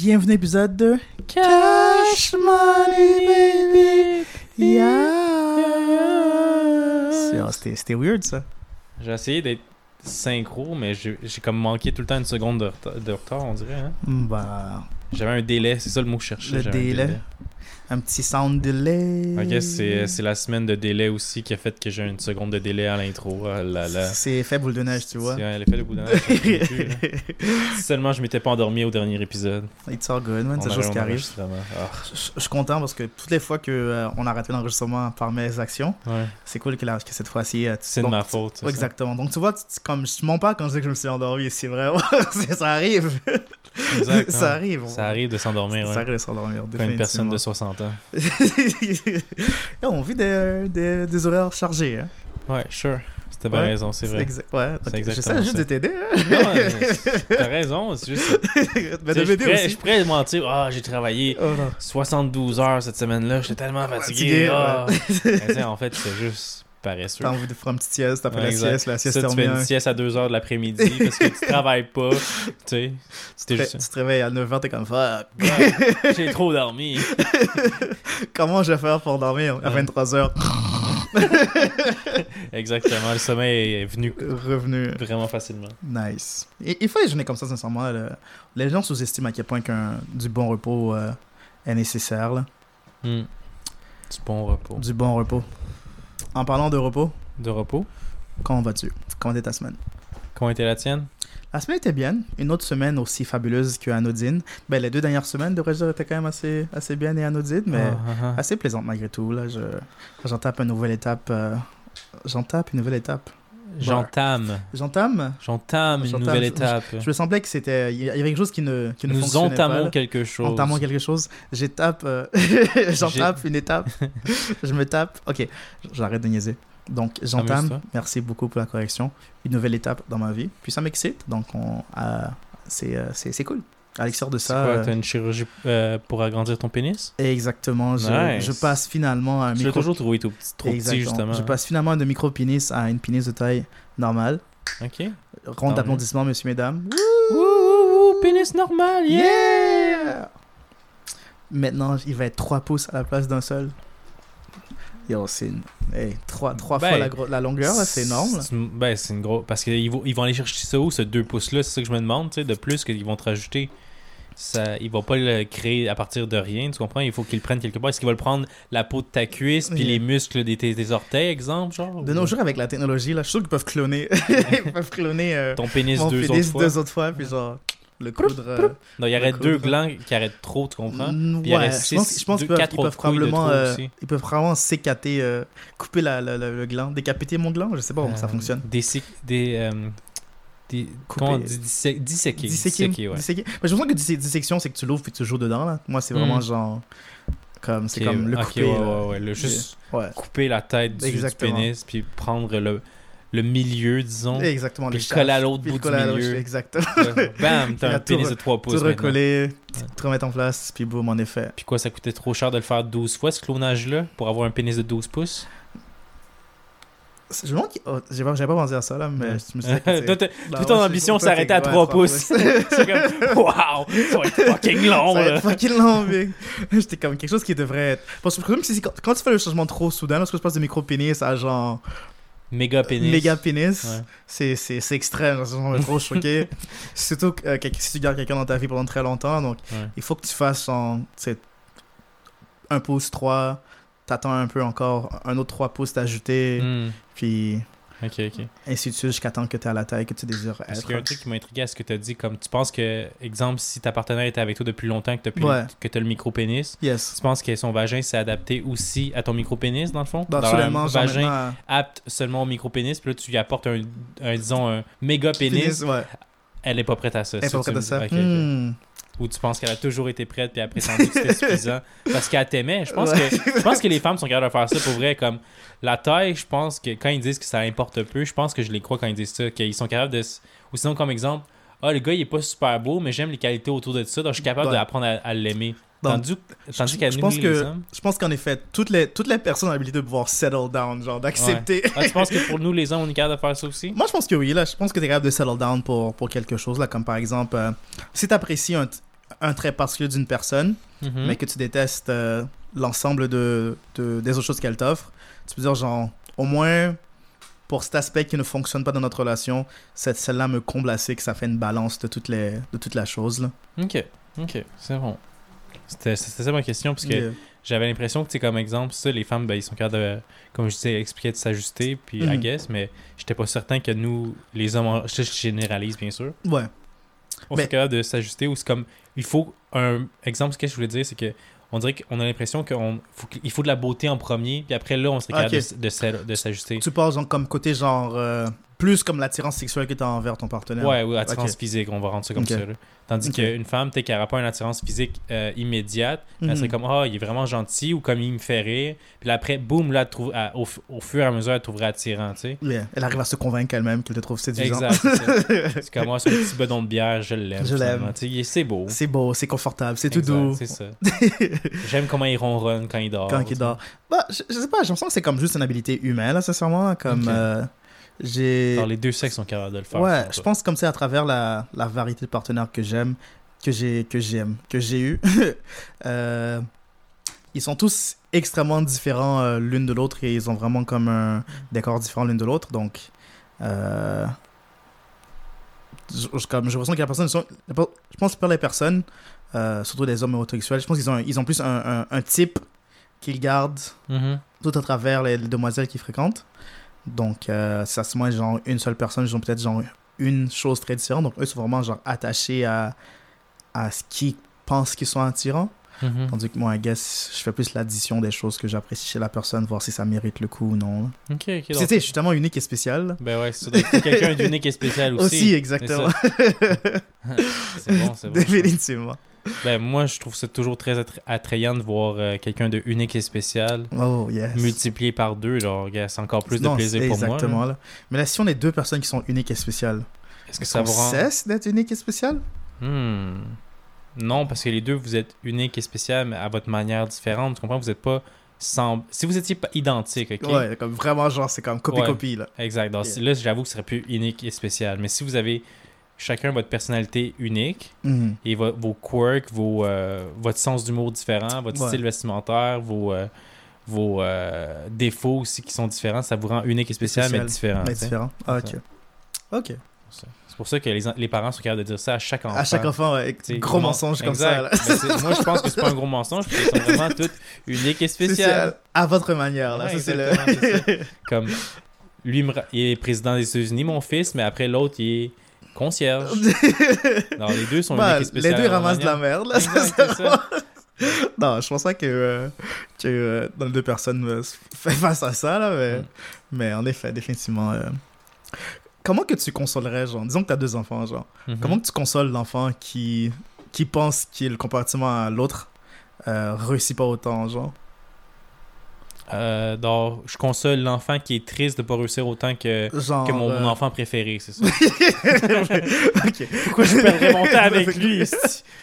Bienvenue à l'épisode de Cash Money Baby. Yeah. C'est- ah, C'était weird ça. J'ai essayé d'être synchro, mais j'ai j'ai comme manqué tout le temps une seconde de, reta- de retard, on dirait. Hein? Bah, J'avais un délai, c'est ça le mot que je cherchais. Le délai. Un petit sound delay. Ok, c'est c'est la semaine de délai aussi qui a fait que j'ai une seconde de délai à l'intro. Ah là là. C'est fait boule de neige, tu vois. C'est l'effet de bout de neige, plus. Si seulement je m'étais pas endormi au dernier épisode. It's all good, man. C'est chose qui arrive. Ah, Je je suis content parce que toutes les fois que euh, on a raté l'enregistrement par mes actions, ouais. c'est cool que, la- que cette fois-ci. euh, C'est de ma faute. Exactement. Donc tu vois, tu- comme je mens pas quand je dis que je me suis endormi, c'est vrai. Ça arrive. Exact, ça hein. arrive. Ça arrive de s'endormir, Ça ouais. arrive de s'endormir. Quand une personne de. 60 ans. On vit des, des, des horaires chargés. Hein. Ouais, sure. C'était bien Ouais, raison, c'est vrai. exact- Ouais, C'est ok. exactement J'essaie juste de t'aider. Hein. T'as raison, c'est juste. De je pourrais-. Je pourrais mentir, ah, j'ai travaillé Oh, non. 72 heures cette semaine-là, j'étais tellement Fatigué, fatigué. ah. En fait, c'est juste paresseux. T'as envie de faire une petite sieste après Ouais, la exact. sieste. La sieste Ça, tu fais une sieste à 2 heures de l'après-midi parce que tu travailles pas. Tu sais, Tu te, juste. tu te réveilles à 9h, t'es comme fuck. Ouais, j'ai trop dormi. Comment je vais faire pour dormir à Ouais. 23h Exactement, le sommeil est venu Revenu. vraiment facilement. Nice. Il faut déjeuner comme ça, sincèrement. là. Les gens sous-estiment à quel point qu'un du bon repos euh, est nécessaire. là. Hmm. Du bon repos. Du bon repos. En parlant de repos, De repos? comment vas-tu? Comment était ta semaine? Comment était la tienne? La semaine était bien. Une autre semaine aussi fabuleuse que anodine. Ben, les deux dernières semaines, devrais-je dire, étaient quand même assez, assez bien et anodines, mais Ah, ah, ah. assez plaisantes malgré tout. Là, je, j'en tape une nouvelle étape. euh, J'en tape une nouvelle étape. J'entame. J'entame J'entame une nouvelle étape. Je me semblais que c'était. Il y avait quelque chose qui ne, qui ne Nous fonctionnait entamons quelque chose. Entamons quelque chose. J'étape. euh, une étape. je me tape. Ok, j'arrête de niaiser. Donc, j'entame. Merci beaucoup pour la correction. Une nouvelle étape dans ma vie. Puis ça m'excite. Donc, on, euh, c'est, euh, c'est, c'est cool. À l'extérieur de ça. quoi, euh, t'as une chirurgie euh, pour agrandir ton pénis? exactement. Je, Nice. je passe finalement à un Je micro. toujours trouvé tout petit, trop petit, justement. Je passe finalement de micro-pénis à une pénis de taille normale. Ok. Ronde d'applaudissements, messieurs, mesdames. Ouh, ouh, ouh, pénis normal, yeah! Yeah! Maintenant, il va être 3 pouces à la place d'un seul. Yo, c'est une... hey, 3, Ben, fois la, la longueur, c'est énorme. Ben, c'est une grosse. Parce qu'ils vont, ils vont aller chercher ça où, ce 2 pouces-là? C'est ça que je me demande, tu sais, de plus qu'ils vont te rajouter. Ça, ils vont pas le créer à partir de rien, tu comprends? Il faut qu'ils le prennent quelque part. Est-ce qu'ils veulent prendre la peau de ta cuisse puis Oui. les muscles des, tes, tes orteils, exemple, genre De ou- nos jours, avec la technologie, là, je suis sûr qu'ils peuvent cloner. ils peuvent cloner euh, Ton pénis mon deux pénis autres fois. deux autres fois, puis genre, le coudre. euh, Non, il y aurait le deux glands qui arrêtent trop, tu comprends? Mm, Puis il y aurait je pense, six- je pense deux- qu'ils peuvent, quatre ils probablement, euh, ils peuvent probablement sécater, euh, couper la, la- la- le gland, décapiter mon gland, je sais pas comment ça fonctionne. Des. des, Couper. comment disséquer. Disséquer. Disséquer, ouais. disséquer. Mais je pense que dissection, c'est que tu l'ouvres puis tu joues dedans. Là. Moi, c'est vraiment Hmm. genre. Comme, c'est comme le couper. ouais, ouais, ouais, le juste Ouais. couper la tête du, pénis, puis prendre le, le milieu, disons. Exactement. Puis le le coller à l'autre bout du milieu. Exactement. Bam, t'as un pénis de 3 pouces. Tout recoller, tu te remettre en place, puis boum, en effet. Puis quoi, ça coûtait trop cher de le faire 12 fois, ce clonage-là, pour avoir un pénis de 12 pouces? Je me demande. j'avais pas pensé à ça, là, mais je me suis dit. Non, toute ton ouais, ambition s'arrêtait à ouais, 3 trois pouces. C'est comme, waouh, ça va être fucking long, Ça va là. être fucking long, mec. J'étais comme quelque chose qui devrait être. Parce que même si quand, quand tu fais le changement trop soudain, parce que je passe de micro-pénis à genre Méga pénis. méga pénis, Ouais. c'est, extrême. Ça m'a trop choqué. Surtout euh, si tu gardes quelqu'un dans ta vie pendant très longtemps, donc Ouais. il faut que tu fasses sais, un pouce, trois, t'attends un peu encore, un autre trois pouces t'ajouter, Hmm, puis Ok, ok. ainsi de suite jusqu'à temps que t'es à la taille que tu désires Parce être. qu'il y a un truc qui m'a intrigué à ce que tu as dit, comme tu penses que, exemple, si ta partenaire était avec toi depuis longtemps, que tu Ouais. as le micro-pénis, Yes. tu penses que son vagin s'est adapté aussi à ton micro-pénis, dans le fond? Dans Dans absolument, un vagin maintenant, apte seulement au micro-pénis, puis là, tu lui apportes un, un, disons, un méga-pénis, ouais. elle n'est pas prête à ça. Elle est c'est pas prête tu à ça. dis. Ok, ok. Hmm. Ou tu penses qu'elle a toujours été prête, puis elle a prétendu que c'était suffisant parce qu'elle t'aimait. Je pense, Ouais. que, je pense que les femmes sont capables de faire ça pour vrai. Comme la taille, je pense que quand ils disent que ça importe peu, je pense que je les crois quand ils disent ça. Qu'ils sont capables de. Ou sinon, comme exemple, ah, le gars, il est pas super beau, mais j'aime les qualités autour de ça, donc je suis capable Ouais. d'apprendre à, à l'aimer. Tandis, tandis je pense que je pense qu'en effet toutes les toutes les personnes ont l'habilité de pouvoir settle down genre d'accepter Ah, tu penses que pour nous, les hommes, on est capable de faire ça aussi? Moi je pense que oui là je pense que tu es capable de settle down pour pour quelque chose là comme par exemple euh, si tu apprécies un, un trait particulier d'une personne, Mhm. mais que tu détestes euh, l'ensemble de, de- des autres choses qu'elle t'offre, tu peux dire genre, au moins pour cet aspect qui ne fonctionne pas dans notre relation, cette celle-là me comble assez que ça fait une balance de toutes les de toute la chose là. Ok, ok, c'est bon. C'était ça ma question, parce que Yeah. j'avais l'impression que, comme exemple, ça, les femmes, ben, ils sont capables de, comme je disais, expliquer de s'ajuster, puis I Mhm. guess, mais j'étais pas certain que nous, les hommes, en- je généralise bien sûr, Ouais. On Mais- est capable de s'ajuster ou c'est comme, il faut un exemple, ce que je voulais dire, c'est que on dirait qu'on a l'impression qu'il faut, faut de la beauté en premier, puis après là, on serait capable Ok. de, de s'a- de s'ajuster. Tu parles genre comme côté genre euh, plus comme l'attirance sexuelle que tu as envers ton partenaire. Ouais, ou attirance Ok. physique, on va rendre ça comme ça. là. Tandis qu'une femme, peut-être qu'elle n'aura pas une attirance physique euh, immédiate, elle serait Mhm. comme Ah, il est vraiment gentil ou comme il me fait rire. Puis là, après, boum, là, elle trouve, elle- au, au fur et à mesure, elle trouverait attirant, tu sais. Yeah. Elle arrive à se convaincre elle-même qu'elle te trouve séduisant. Exact. c'est comme moi, son petit bedon de bière, je l'aime. Je l'aime. C'est beau. c'est beau, c'est confortable, c'est tout doux. C'est ça. J'aime comment il ronronne quand il dort. quand il dort. Bah, je, je sais pas, j'ai l'impression que c'est comme juste une habilité humaine, là, sincèrement. Comme euh, j'ai. Les deux sexes sont capables de le faire. Ouais, je pense comme c'est à travers la, la variété de partenaires que j'aime, que j'ai que j'aime, que j'ai eu. euh, ils sont tous extrêmement différents euh, l'une de l'autre et ils ont vraiment comme un décor différent l'une de l'autre. Donc, euh, je, comme, j'ai l'impression que la personne, sont- je pense que pour les personnes, surtout les hommes homosexuels, je pense qu'ils ont, ils ont plus un, un, un type qu'ils gardent Mhm. tout à travers les, les demoiselles qu'ils fréquentent. Donc, euh, ça se moins genre une seule personne, ils ont peut-être genre une chose très différente. Donc, eux sont vraiment genre attachés à, à ce qu'ils pensent qu'ils sont attirants. Mhm. Tandis que moi, I guess, je fais plus l'addition des choses que j'apprécie chez la personne, voir si ça mérite le coup ou non. Ok, ok. Puis, donc- tu sais, je suis tellement unique et spécial. Ben ouais, c'est quelqu'un d'unique et spécial aussi. Aussi, exactement. C'est bon, c'est bon. Définitivement. Ben, moi, je trouve ça toujours très attra- attrayant de voir euh, quelqu'un de unique et spécial Oh, yes. multiplié par deux. C'est encore plus Non, de plaisir pour moi. Exactement. là. Là. Mais là, si on est deux personnes qui sont uniques et spéciales, Est-ce que ça qu'on vous rend. cesse d'être unique et spécial? Hmm. Non, parce que les deux, vous êtes unique et spécial, mais à votre manière différente. Tu comprends? Vous n'êtes pas. Sans... Si vous étiez pas identique, ok? Ouais, comme vraiment, genre, c'est comme copie-copie, là. Exact. Donc, Yeah. Là, j'avoue que ce serait plus unique et spécial. Mais si vous avez chacun votre personnalité unique Mhm. et vo- vos quirks, vos, euh, votre sens d'humour différent, votre Ouais. style vestimentaire, vos, euh, vos euh, défauts aussi qui sont différents, ça vous rend unique et spécial, Spécial, mais différent. Mais différent. Ah, ok. Ok. C'est pour ça que les, les parents sont capables de dire ça à chaque enfant. À chaque enfant, ouais, Tu sais, gros mensonge comme exact. ça, moi, je pense que c'est pas un gros mensonge, parce qu'ils sont vraiment toutes uniques et spéciales. Spécial. À votre manière, là. Ouais, ça, c'est exactement, le... Comme lui, il est président des États-Unis, mon fils, mais après l'autre, il est concierge. Non, les deux sont Bah, les deux ramassent de la merde, là. Exact, ça. non, je pense pas que, euh, que euh, dans les deux personnes euh, fait face à ça, là, mais, Mm. mais en effet, définitivement. euh, Comment que tu consolerais, genre, disons que tu as deux enfants, genre, Mhm. comment que tu consoles l'enfant qui, qui pense qu'il, comparativement à l'autre, réussit pas autant, genre? Euh, donc, je console l'enfant qui est triste de pas réussir autant que, Genre. que mon, euh, mon enfant préféré, c'est ça. ok. Pourquoi je perdrais mon temps avec lui?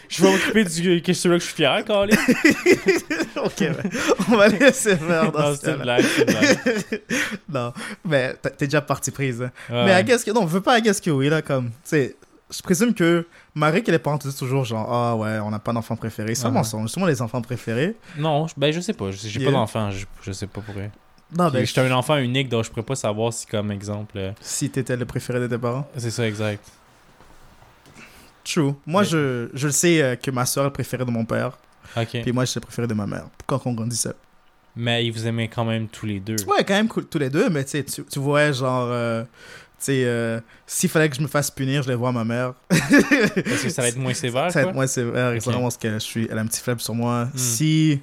Je vais m'occuper du que celui-là que je suis fier, Carly. ok, ben, on va laisser faire dans Non, ce c'est une blague, c'est une blague. non, mais t'es déjà parti prise. hein. Ouais. Mais guess que, non, on veut pas I guess que oui, là, comme, tu sais, je présume que Marie, que les parents te disent toujours, genre, ah ouais, on n'a pas d'enfant préféré. C'est un Ah. mensonge. Justement, les enfants préférés. Non, je- ben je sais pas. J'ai Yeah. pas d'enfant, je, je sais pas pour eux. Non, ben, J'étais un enfant unique, donc je pourrais pas savoir si, comme exemple. euh, si t'étais le préféré de tes parents. C'est ça, exact. True. Moi, Mais- je, je le sais euh, que ma soeur est le préféré de mon père. Ok. Puis moi, je suis le préféré de ma mère. Quand on grandissait. Mais ils vous aimaient quand même tous les deux. Ouais, quand même tous les deux, mais tu tu vois, genre, euh, euh, s'il fallait que je me fasse punir, je vois à ma mère. Parce que ça va être moins sévère, Ça va être moins sévère, Ok. c'est vraiment ce que je suis. Elle a un petit faible sur moi. Hmm. Si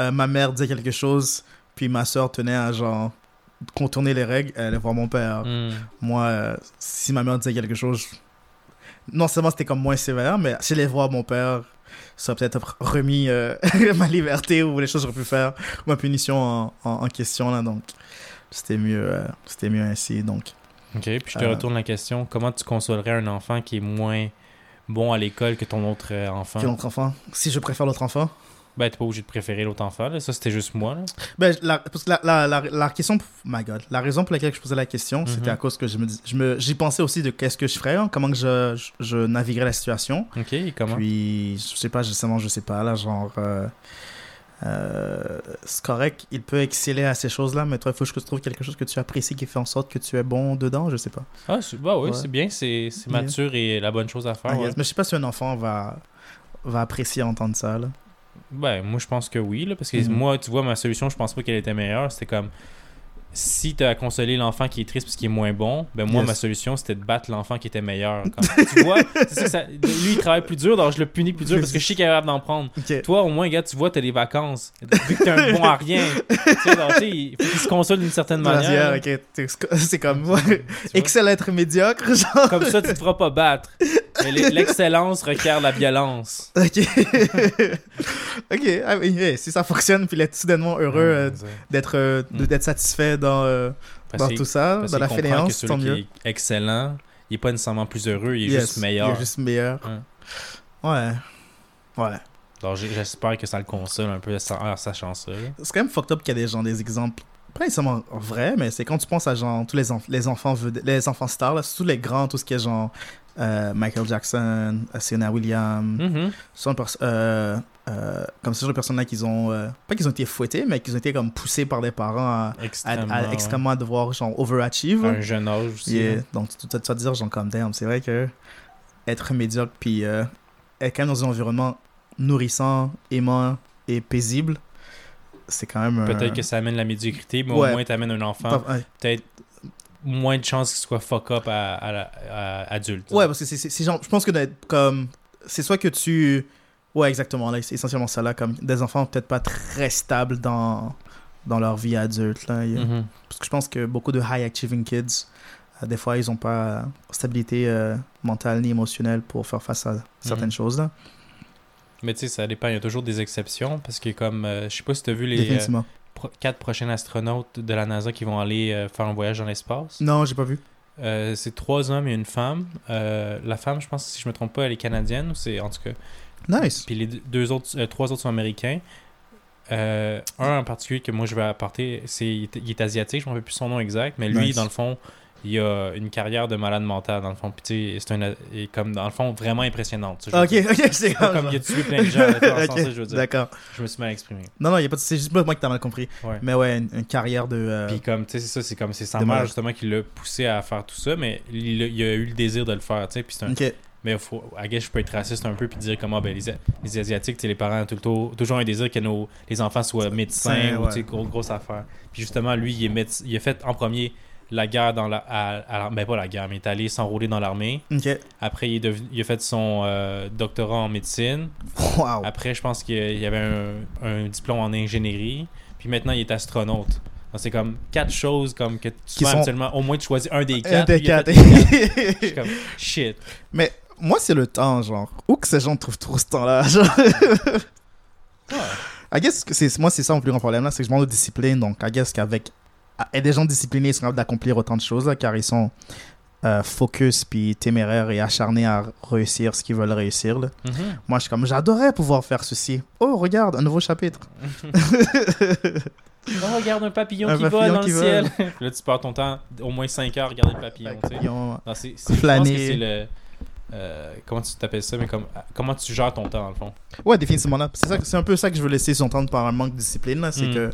euh, ma mère disait quelque chose, puis ma soeur tenait à, genre, contourner les règles, elle allait voir mon père. Hmm. Moi, euh, si ma mère disait quelque chose, non seulement c'était comme moins sévère, mais si les voir mon père, ça aurait peut-être remis euh, ma liberté ou les choses que j'aurais pu faire, ou ma punition en, en, en question, là, donc c'était mieux, c'était mieux ainsi, donc. Ok, puis je te Euh. retourne la question. Comment tu consolerais un enfant qui est moins bon à l'école que ton autre euh, enfant? Quel autre enfant? Si je préfère l'autre enfant? Ben, t'es pas obligé de préférer l'autre enfant, là. Ça, c'était juste moi, là. Ben, la, parce que la, la, la, la question, my God, la raison pour laquelle je posais la question, Mhm. c'était à cause que je me, je me, j'y pensais aussi de qu'est-ce que je ferais, hein, comment que je, je, je naviguerais la situation. Ok, et comment? Puis, je sais pas, justement, je sais pas, là, genre, euh, euh, c'est correct, il peut exceller à ces choses-là, mais toi, il faut que je trouve quelque chose que tu apprécies qui fait en sorte que tu es bon dedans, je sais pas. Ah, bah oui, Ouais. c'est bien, c'est Yeah. mature et la bonne chose à faire. Ouais. Mais je sais pas si un enfant va, va apprécier entendre ça, là. Ben, moi, je pense que oui, là, parce que Mhm. moi, tu vois, ma solution, je pense pas qu'elle était meilleure. C'était comme, si t'as à consoler l'enfant qui est triste parce qu'il est moins bon, ben moi, Yes. ma solution, c'était de battre l'enfant qui était meilleur. Tu vois, c'est ça, ça- lui, il travaille plus dur, donc je le punis plus dur parce que je sais qu'il est capable d'en prendre. Toi, au moins, gars, tu vois, t'as des vacances. Vu que t'es un bon à rien, tu sais, donc, tu il faut qu'il se console d'une certaine manière. C'est comme, Tu vois? excelle à être médiocre, genre. Comme ça, tu te feras pas battre. L'excellence requiert la violence. Ok. ok, ah hey, si ça fonctionne, puis il est soudainement heureux euh, d'être euh, de- Mm. d'être satisfait dans, euh, dans tout ça, dans la que fainéance, celui tant qui mieux. est excellent, il est pas nécessairement plus heureux, il est Yes, juste meilleur. Il est juste meilleur. Ouais. Ouais. J'ai- j'espère que ça le console un peu sachant ça. là. C'est quand même fucked up qu'il y a des gens, des exemples, pas nécessairement vrais, mais c'est quand tu penses à genre tous les, enf- les enfants les enfants stars, là, surtout les grands, tout ce qui est genre euh, Michael Jackson, euh, Serena Williams, ce sont euh, euh, comme ce genre de personnes-là qui ont, pas qu'ils ont été fouettés, mais qu'ils ont été comme poussés par des parents à, Extrêmement. à extrêmement à devoir genre overachieve. À un jeune âge aussi. Yeah. là. Donc, tu vas te dire, genre, comme damn, c'est vrai que être médiocre, puis être quand même dans un environnement nourrissant, aimant et paisible, c'est quand même. un- Peut-être que ça amène la médiocrité, mais Ouais. au moins t'amènes un enfant. Peut-être moins de chances qu'il soit fuck up à, à, adulte. Ouais, parce que c'est- genre, je pense que d'être comme. C'est soit que tu. Ouais, exactement, là, c'est essentiellement ça, là, comme des enfants peut-être pas très stables dans, dans leur vie adulte, là. Mhm. Parce que je pense que beaucoup de high achieving kids, euh, des fois, ils ont pas stabilité euh, mentale ni émotionnelle pour faire face à certaines Mhm. choses, là. Mais tu sais, ça dépend. Il y a toujours des exceptions parce que, comme, euh, je sais pas si t'as vu les euh. Pro- quatre prochains astronautes de la NASA qui vont aller euh, faire un voyage dans l'espace. Non, j'ai pas vu. Euh, c'est trois hommes et une femme. Euh, la femme, je pense, si je me trompe pas, elle est canadienne. C'est en tout cas. Nice. Puis les deux autres, trois autres sont américains. Un en particulier que moi je vais apporter, c'est il est, il est asiatique, je ne rappelle plus son nom exact, mais lui, Nice. dans le fond, il a une carrière de malade mental, dans le fond. Puis c'est un, est comme, dans le fond, vraiment impressionnante. Ok, ok, c'est comme. il a tué plein de gens, je veux dire. D'accord. Je me suis mal exprimé. Non, non, y a pas de... c'est juste pas moi que t'as mal compris. Mais ouais, une, carrière de. euh, Puis comme, tu sais, c'est ça, c'est comme, c'est sa mère justement qui l'a poussé à faire tout ça, mais il, a- eu le désir de le faire, tu sais. Puis c'est un. Mais faut, guess je peux être raciste un peu puis dire comment ben, les, les Asiatiques, tu sais, les parents ont tout le temps- toujours un désir que nos, les enfants soient médecins Ouais, ou ouais. tu sais, gros, grosse affaire. Puis justement, lui, il, est il a fait en premier la guerre dans la. À, à- ben pas la guerre, mais il est allé s'enrôler dans l'armée. Après, il, est devenu- il a fait son euh, doctorat en médecine. Wow. Après, je pense qu'il y avait un, un diplôme en ingénierie. Puis maintenant, il est astronaute. C'est comme quatre choses comme que tu Qui fais sont- habituellement. Au moins, tu choisis un des Un quatre. des il a quatre. Je suis comme shit. Mais moi, c'est le temps, genre. Où que ces gens trouvent trop ce temps-là genre? Ouais. I guess que c'est moi c'est ça mon plus grand problème là, c'est que je manque de discipline. Donc I guess qu'avec et des gens disciplinés, ils sont capables d'accomplir autant de choses là, car ils sont euh, focus puis téméraires et acharnés à réussir ce qu'ils veulent réussir. Là. Mhm. Moi, je suis comme j'adorais pouvoir faire ceci. Oh, regarde, un nouveau chapitre. Oh, regarde un papillon Un qui papillon vole dans qui le ciel. Là, tu perds ton temps au moins 5 heures à regarder le papillon. Papillon. Non, je pense Flâner. que c'est le. euh, comment tu t'appelles ça, mais comme, comment tu gères ton temps dans le fond? Ouais, définitivement là. C'est un peu ça que je veux laisser s'entendre par un manque de discipline là, c'est Mm. que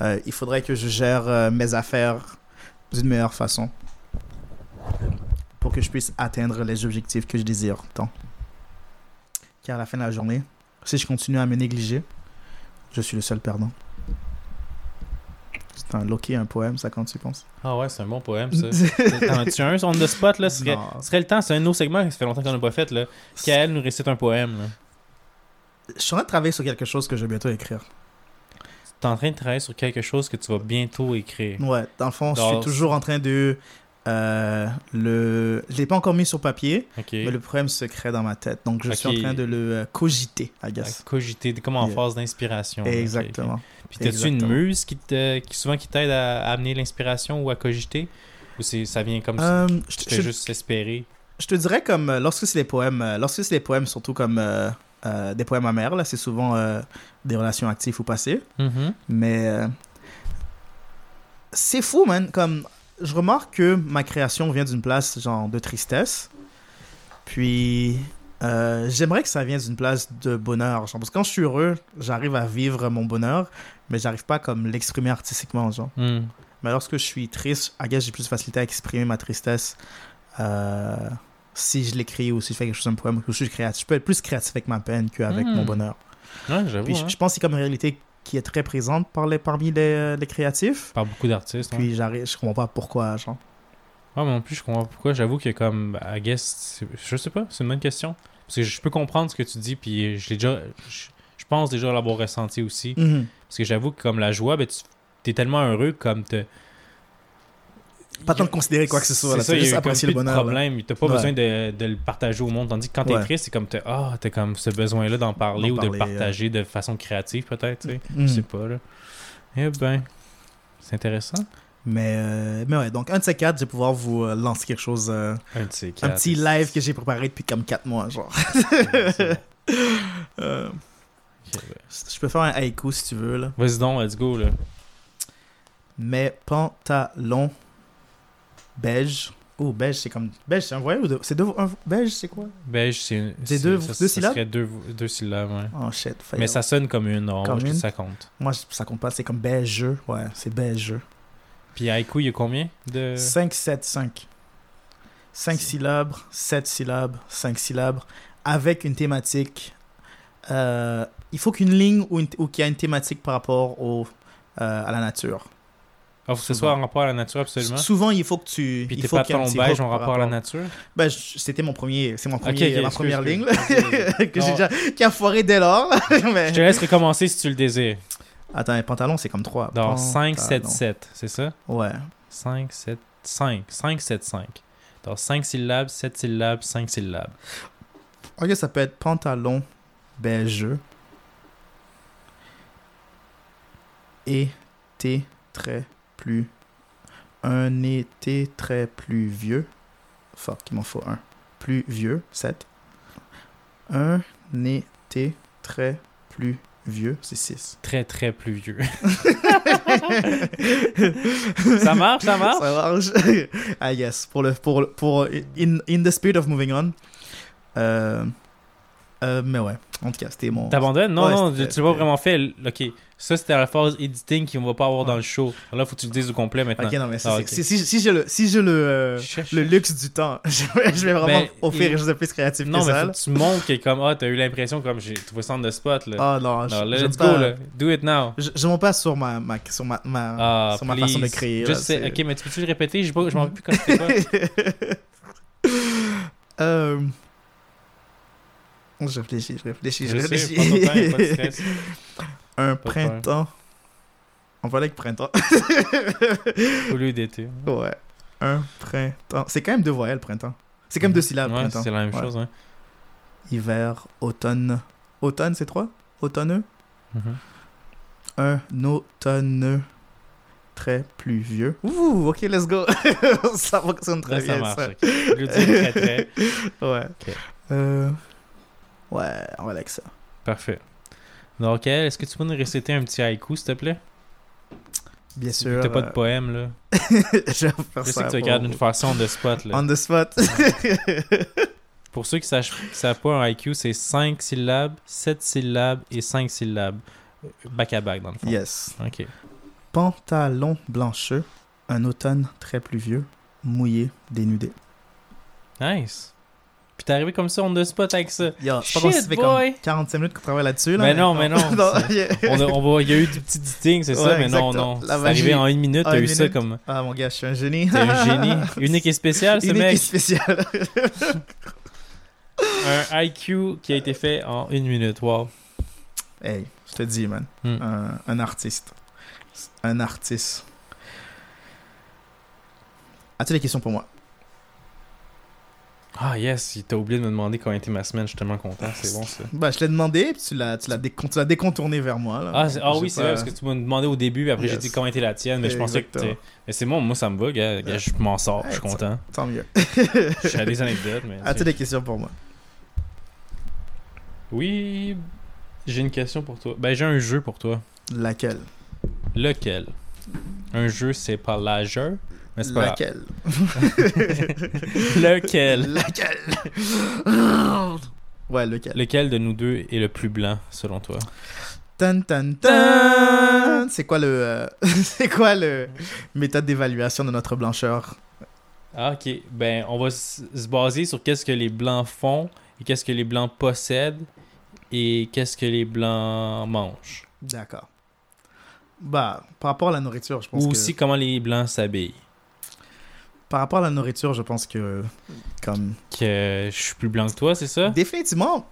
euh, il faudrait que je gère euh, mes affaires d'une meilleure façon pour que je puisse atteindre les objectifs que je désire tant. Car à la fin de la journée, si je continue à me négliger, je suis le seul perdant. C'est un loqué, un poème, ça quand tu penses? Ah ouais, c'est un bon poème ça. T'en as-tu un, on the spot là? Ce serait, le temps, c'est un de nos segments, ça fait longtemps qu'on n'a pas fait là. Kael nous récite un poème là. Je suis en train de travailler sur quelque chose que je vais bientôt écrire. T'es en train de travailler sur quelque chose que tu vas bientôt écrire. Ouais, dans le fond, je suis toujours en train de. Euh, le... Je l'ai pas encore mis sur papier, mais le problème se crée dans ma tête. Donc, je suis en train de le euh, cogiter, I guess. Cogiter, comme en Yeah. phase d'inspiration. Exactement. Puis t'as-tu une muse qui, te, qui souvent qui t'aide à, amener l'inspiration ou à cogiter? Ou ça vient comme ça? Euh, je, Tu fais je- juste espérer? je te dirais comme lorsque c'est les poèmes, lorsque c'est les poèmes, surtout comme euh, euh, des poèmes amers. Là, c'est souvent euh, des relations actives ou passées. Mhm. Mais euh, c'est fou, man. Comme je remarque que ma création vient d'une place genre de tristesse. Puis j'aimerais que ça vienne d'une place de bonheur. Genre, parce que quand je suis heureux, j'arrive à vivre mon bonheur, mais j'arrive pas comme l'exprimer artistiquement, genre. Hmm. Mais lorsque je suis triste, guess j'ai plus de facilité à exprimer ma tristesse euh, si je l'écris ou si je fais quelque chose, un poème, ou si je suis créatif. Je peux être plus créatif avec ma peine qu'avec mon bonheur. Ouais. Puis je, je pense que c'est comme une réalité qui est très présente par les, parmi les, euh, les créatifs. Par beaucoup d'artistes. Puis j'arrive, je comprends pas pourquoi, genre. Ouais, moi non plus, je comprends pourquoi. J'avoue que comme, I guess, je sais pas, c'est une bonne question. Parce que je peux comprendre ce que tu dis, puis je l'ai déjà, je, je pense déjà l'avoir ressenti aussi. Mhm. Parce que j'avoue que comme la joie, ben, tu es tellement heureux comme te... Pas tant de considérer quoi que ce soit. C'est juste apprécier le bonheur. problème. T'as pas Ouais. besoin de, de le partager au monde. Tandis que quand t'es Ouais. triste, c'est comme t'as ah, t'as comme ce besoin-là d'en parler ou de le partager de façon créative peut-être. Mhm. Je sais pas là. Eh ben, c'est intéressant. Mais, euh, mais ouais, donc un de ces quatre, je vais pouvoir vous euh, lancer quelque chose, euh, Un de ces un quatre, petit c'est- live que j'ai préparé depuis comme 4 mois, genre. Euh, je peux faire un haïku si tu veux, là. Vas-y donc, let's go là. Mes pantalons beige. Oh, beige, c'est comme. Beige, c'est un voyelle ou deux C'est deux. un- Beige, c'est quoi? Beige, c'est une. C'est deux- ça- deux ça syllabes? serait deux, deux syllabes, ouais. Oh shit. Mais ça sonne comme une, non, Comme une? ça compte. Moi, ça compte pas, c'est comme beige. Ouais, c'est beige. Puis haïku, il y a combien de? 5, 7, 5. 5 C'est- syllabes, 7 syllabes, 5 syllabes, avec une thématique. Euh, il faut qu'une ligne ou, une- ou qu'il y a une thématique par rapport au, euh, à la nature. Ah, faut que ce soit en rapport à la nature, absolument. Souvent, il faut que tu. Puis il tes un pantalons petit beige par rapport à la nature. Ben, c'était mon premier, c'est mon premier, ok, ma excuse, première ligne que j'ai déjà, qui a foiré dès lors. mais- Je te laisse recommencer si tu le désires. Attends, les pantalons c'est comme 3. Dans 5, 7, 7, c'est ça? Ouais. 5, 7, 5. 5, 7, 5. Dans 5 syllabes, 7 syllabes, 5 syllabes. Ok, ça peut être pantalon beigeux. Été très plus. Un été très pluvieux. Fuck, il m'en faut un. Plus vieux, 7. Un été très pluvieux, c'est 6. Très, très pluvieux. ça marche, ça marche? Ça marche. ah yes, pour le pour pour in, in the spirit of moving on. Euh, euh, mais ouais, en tout cas, c'était mon. T'abandonnes? Non, Ouais, non, tu l'as pas vraiment fait. Ok, ça c'était la phase editing qu'on va pas avoir dans le show. Là, faut que tu le dises au complet maintenant. Ok, non mais Ah, si, si j'ai le si j'ai le euh, le luxe du temps, je vais, je vais vraiment Ben, offrir quelque chose de plus créatif Non, que mais ça. faut là. que tu montres que comme, ah, t'as eu l'impression comme j'ai trouvé ça en the spot, là. Ah non, non, je, là, let's pas- go, là. Do it now. Je, je m'en passe sur ma, ma sur ma, ma Ah, sur ma façon de créer. Je sais. Ok, mais tu peux-tu le répéter? Je m'en rappelle plus quand c'était quoi. euh... Je réfléchis, je réfléchis, je, réfléchis. temps, pas de stress. Un Pas printemps. On va aller avec printemps. Au lieu d'été. ouais. Un printemps. C'est quand même deux voyelles, printemps. C'est quand même deux syllabes, Ouais, printemps. c'est la même Ouais. chose, hein. Hiver, automne. Automne, c'est trois? Automneux Mhm. Un automne très pluvieux. Ouh, ok, let's go. ça fonctionne très Là, ça bien, marche. ça. ok. Au lieu de dire très, très. Ouais. Ok. Euh... Ouais, on va avec ça. Parfait. Donc, est-ce que tu peux nous réciter un petit haïku, s'il te plaît? Bien sûr. T'as pas de euh, poème, là. je vais faire Je sais ça. que tu regardes vous. une façon de spot, là. On the spot. Pour ceux qui ne savent pas, un IQ, c'est 5 syllabes, 7 syllabes et 5 syllabes. Back-à-back, dans le fond. yes. Ok. Pantalon blancheux, un automne très pluvieux, mouillé, dénudé. Nice. Puis t'es arrivé comme ça, on the spot avec ça. Yo, c'est pas fait boy. comme 45 minutes qu'on travaille là-dessus. Là, Mais non, mais non. On a- on va- Il y a eu du petit editing, c'est ça, mais non, exactement. non. C'est arrivé en une minute, En t'as eu ça comme. Ah mon gars, je suis un génie. T'es un génie. Unique et spécial, ce Unique et mec. spécial. Un IQ qui a été fait en une minute. Wow. hey, je te dis, man. Hmm. Un, un artiste. Un artiste. As-tu des questions pour moi? Ah, yes, il t'a oublié de me demander comment était ma semaine. Je suis tellement content. C'est bon, ça. Bah, je l'ai demandé, puis tu l'as, tu l'as, décon- tu l'as décontourné vers moi. Là. Ah, ah J'ai oui, c'est vrai, parce que tu m'as demandé au début, après j'ai dit comment était la tienne, mais je pensais que Exactement. t'es- Mais c'est bon, moi ça me va, gars. Gars, je m'en sors, je suis content. Tant mieux. À des anecdotes, mais. As-tu des questions pour moi? Oui, j'ai une question pour toi. Ben, j'ai un jeu pour toi. Laquelle? Lequel? Un jeu, c'est pas la jeu, mais c'est pas Laquelle? Lequel? Laquelle? Ouais, lequel? Lequel de nous deux est le plus blanc, selon toi? Tan, tan, tan. C'est quoi le euh, c'est quoi le méthode d'évaluation de notre blancheur? Ah, ok. Ben, on va se baser sur qu'est-ce que les blancs font et qu'est-ce que les blancs possèdent et qu'est-ce que les blancs mangent. D'accord. Bah, par rapport à la nourriture, je pense Ou que aussi comment les blancs s'habillent. Par rapport à la nourriture, je pense que comme Que je suis plus blanc que toi, c'est ça? Définitivement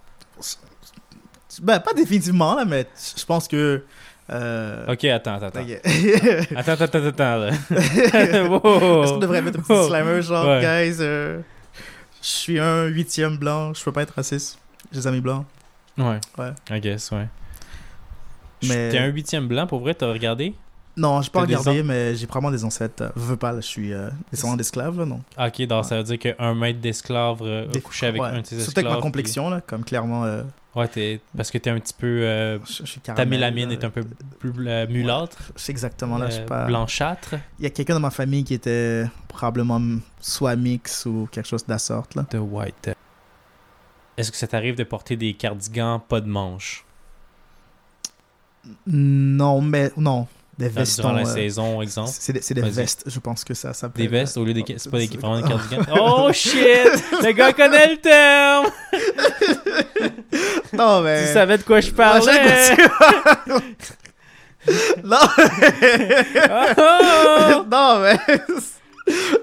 ben pas définitivement là, mais je pense que euh... Ok, attends, attends, attends. Attends, attends, attends, attends. là. Est-ce qu'on devrait mettre un petit disclaimer genre, Ouais. guys, euh, je suis un huitième blanc, je peux pas être raciste. J'ai des amis blancs. Ouais. Ouais. I guess, ouais. Mais- T'es un huitième blanc, pour vrai, t'as regardé? Non, j'ai pas regardé, mais j'ai probablement des ancêtres. Euh, veux pas, là, je suis euh, descendant d'esclaves, non. Ah, ok, donc ça veut dire qu'un maître d'esclave euh, Des- couché avec ouais. un de ses Surtout esclaves. avec ma puis- complexion, là, comme clairement, euh, Ouais, t'es... parce que t'es un petit peu. euh, je, je suis Ta caramel, mélamine est un peu plus mulâtre. C'est exactement là, je sais pas. Blanchâtre. Il y a quelqu'un dans ma famille qui était probablement soit mix ou quelque chose de la sorte, là. De white. Est-ce que ça t'arrive de porter des cardigans pas de manches Non, mais non. Des dans- vestons. durant la euh, saison, exemple c'est des, des vestes, je pense que ça s'appelle. Des vestes au lieu des. C'est pas des, vraiment des cardigans. Oh shit Le gars connaît le terme Non, mais. Tu savais de quoi je parlais non, Oh! non, mais.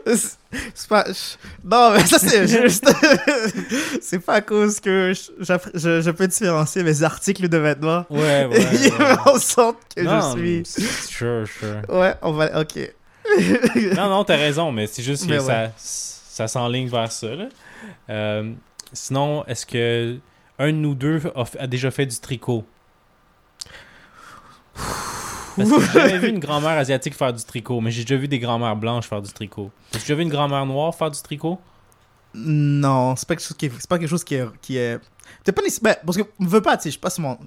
C'est- pas. Non, mais ça, c'est juste. c'est pas à cause que je, je, je peux différencier mes articles de vêtements. Ouais, ouais. et ouais. en sorte que Non, je suis. Sure, sure. Ouais, on va. Ok. Non, non, t'as raison, mais c'est juste que Mais ça, ça s'enligne vers ça. là. Euh, sinon, est-ce que un de nous deux a déjà fait du tricot? Que j'ai jamais vu une grand-mère asiatique faire du tricot, mais j'ai déjà vu des grand-mères blanches faire du tricot. As-tu déjà vu une grand-mère noire faire du tricot? Non, c'est pas quelque chose qui est, c'est pas quelque chose qui est, qui est... peut-être pas nécessaire- ben, parce que je veux pas, tu sais, je passe mon,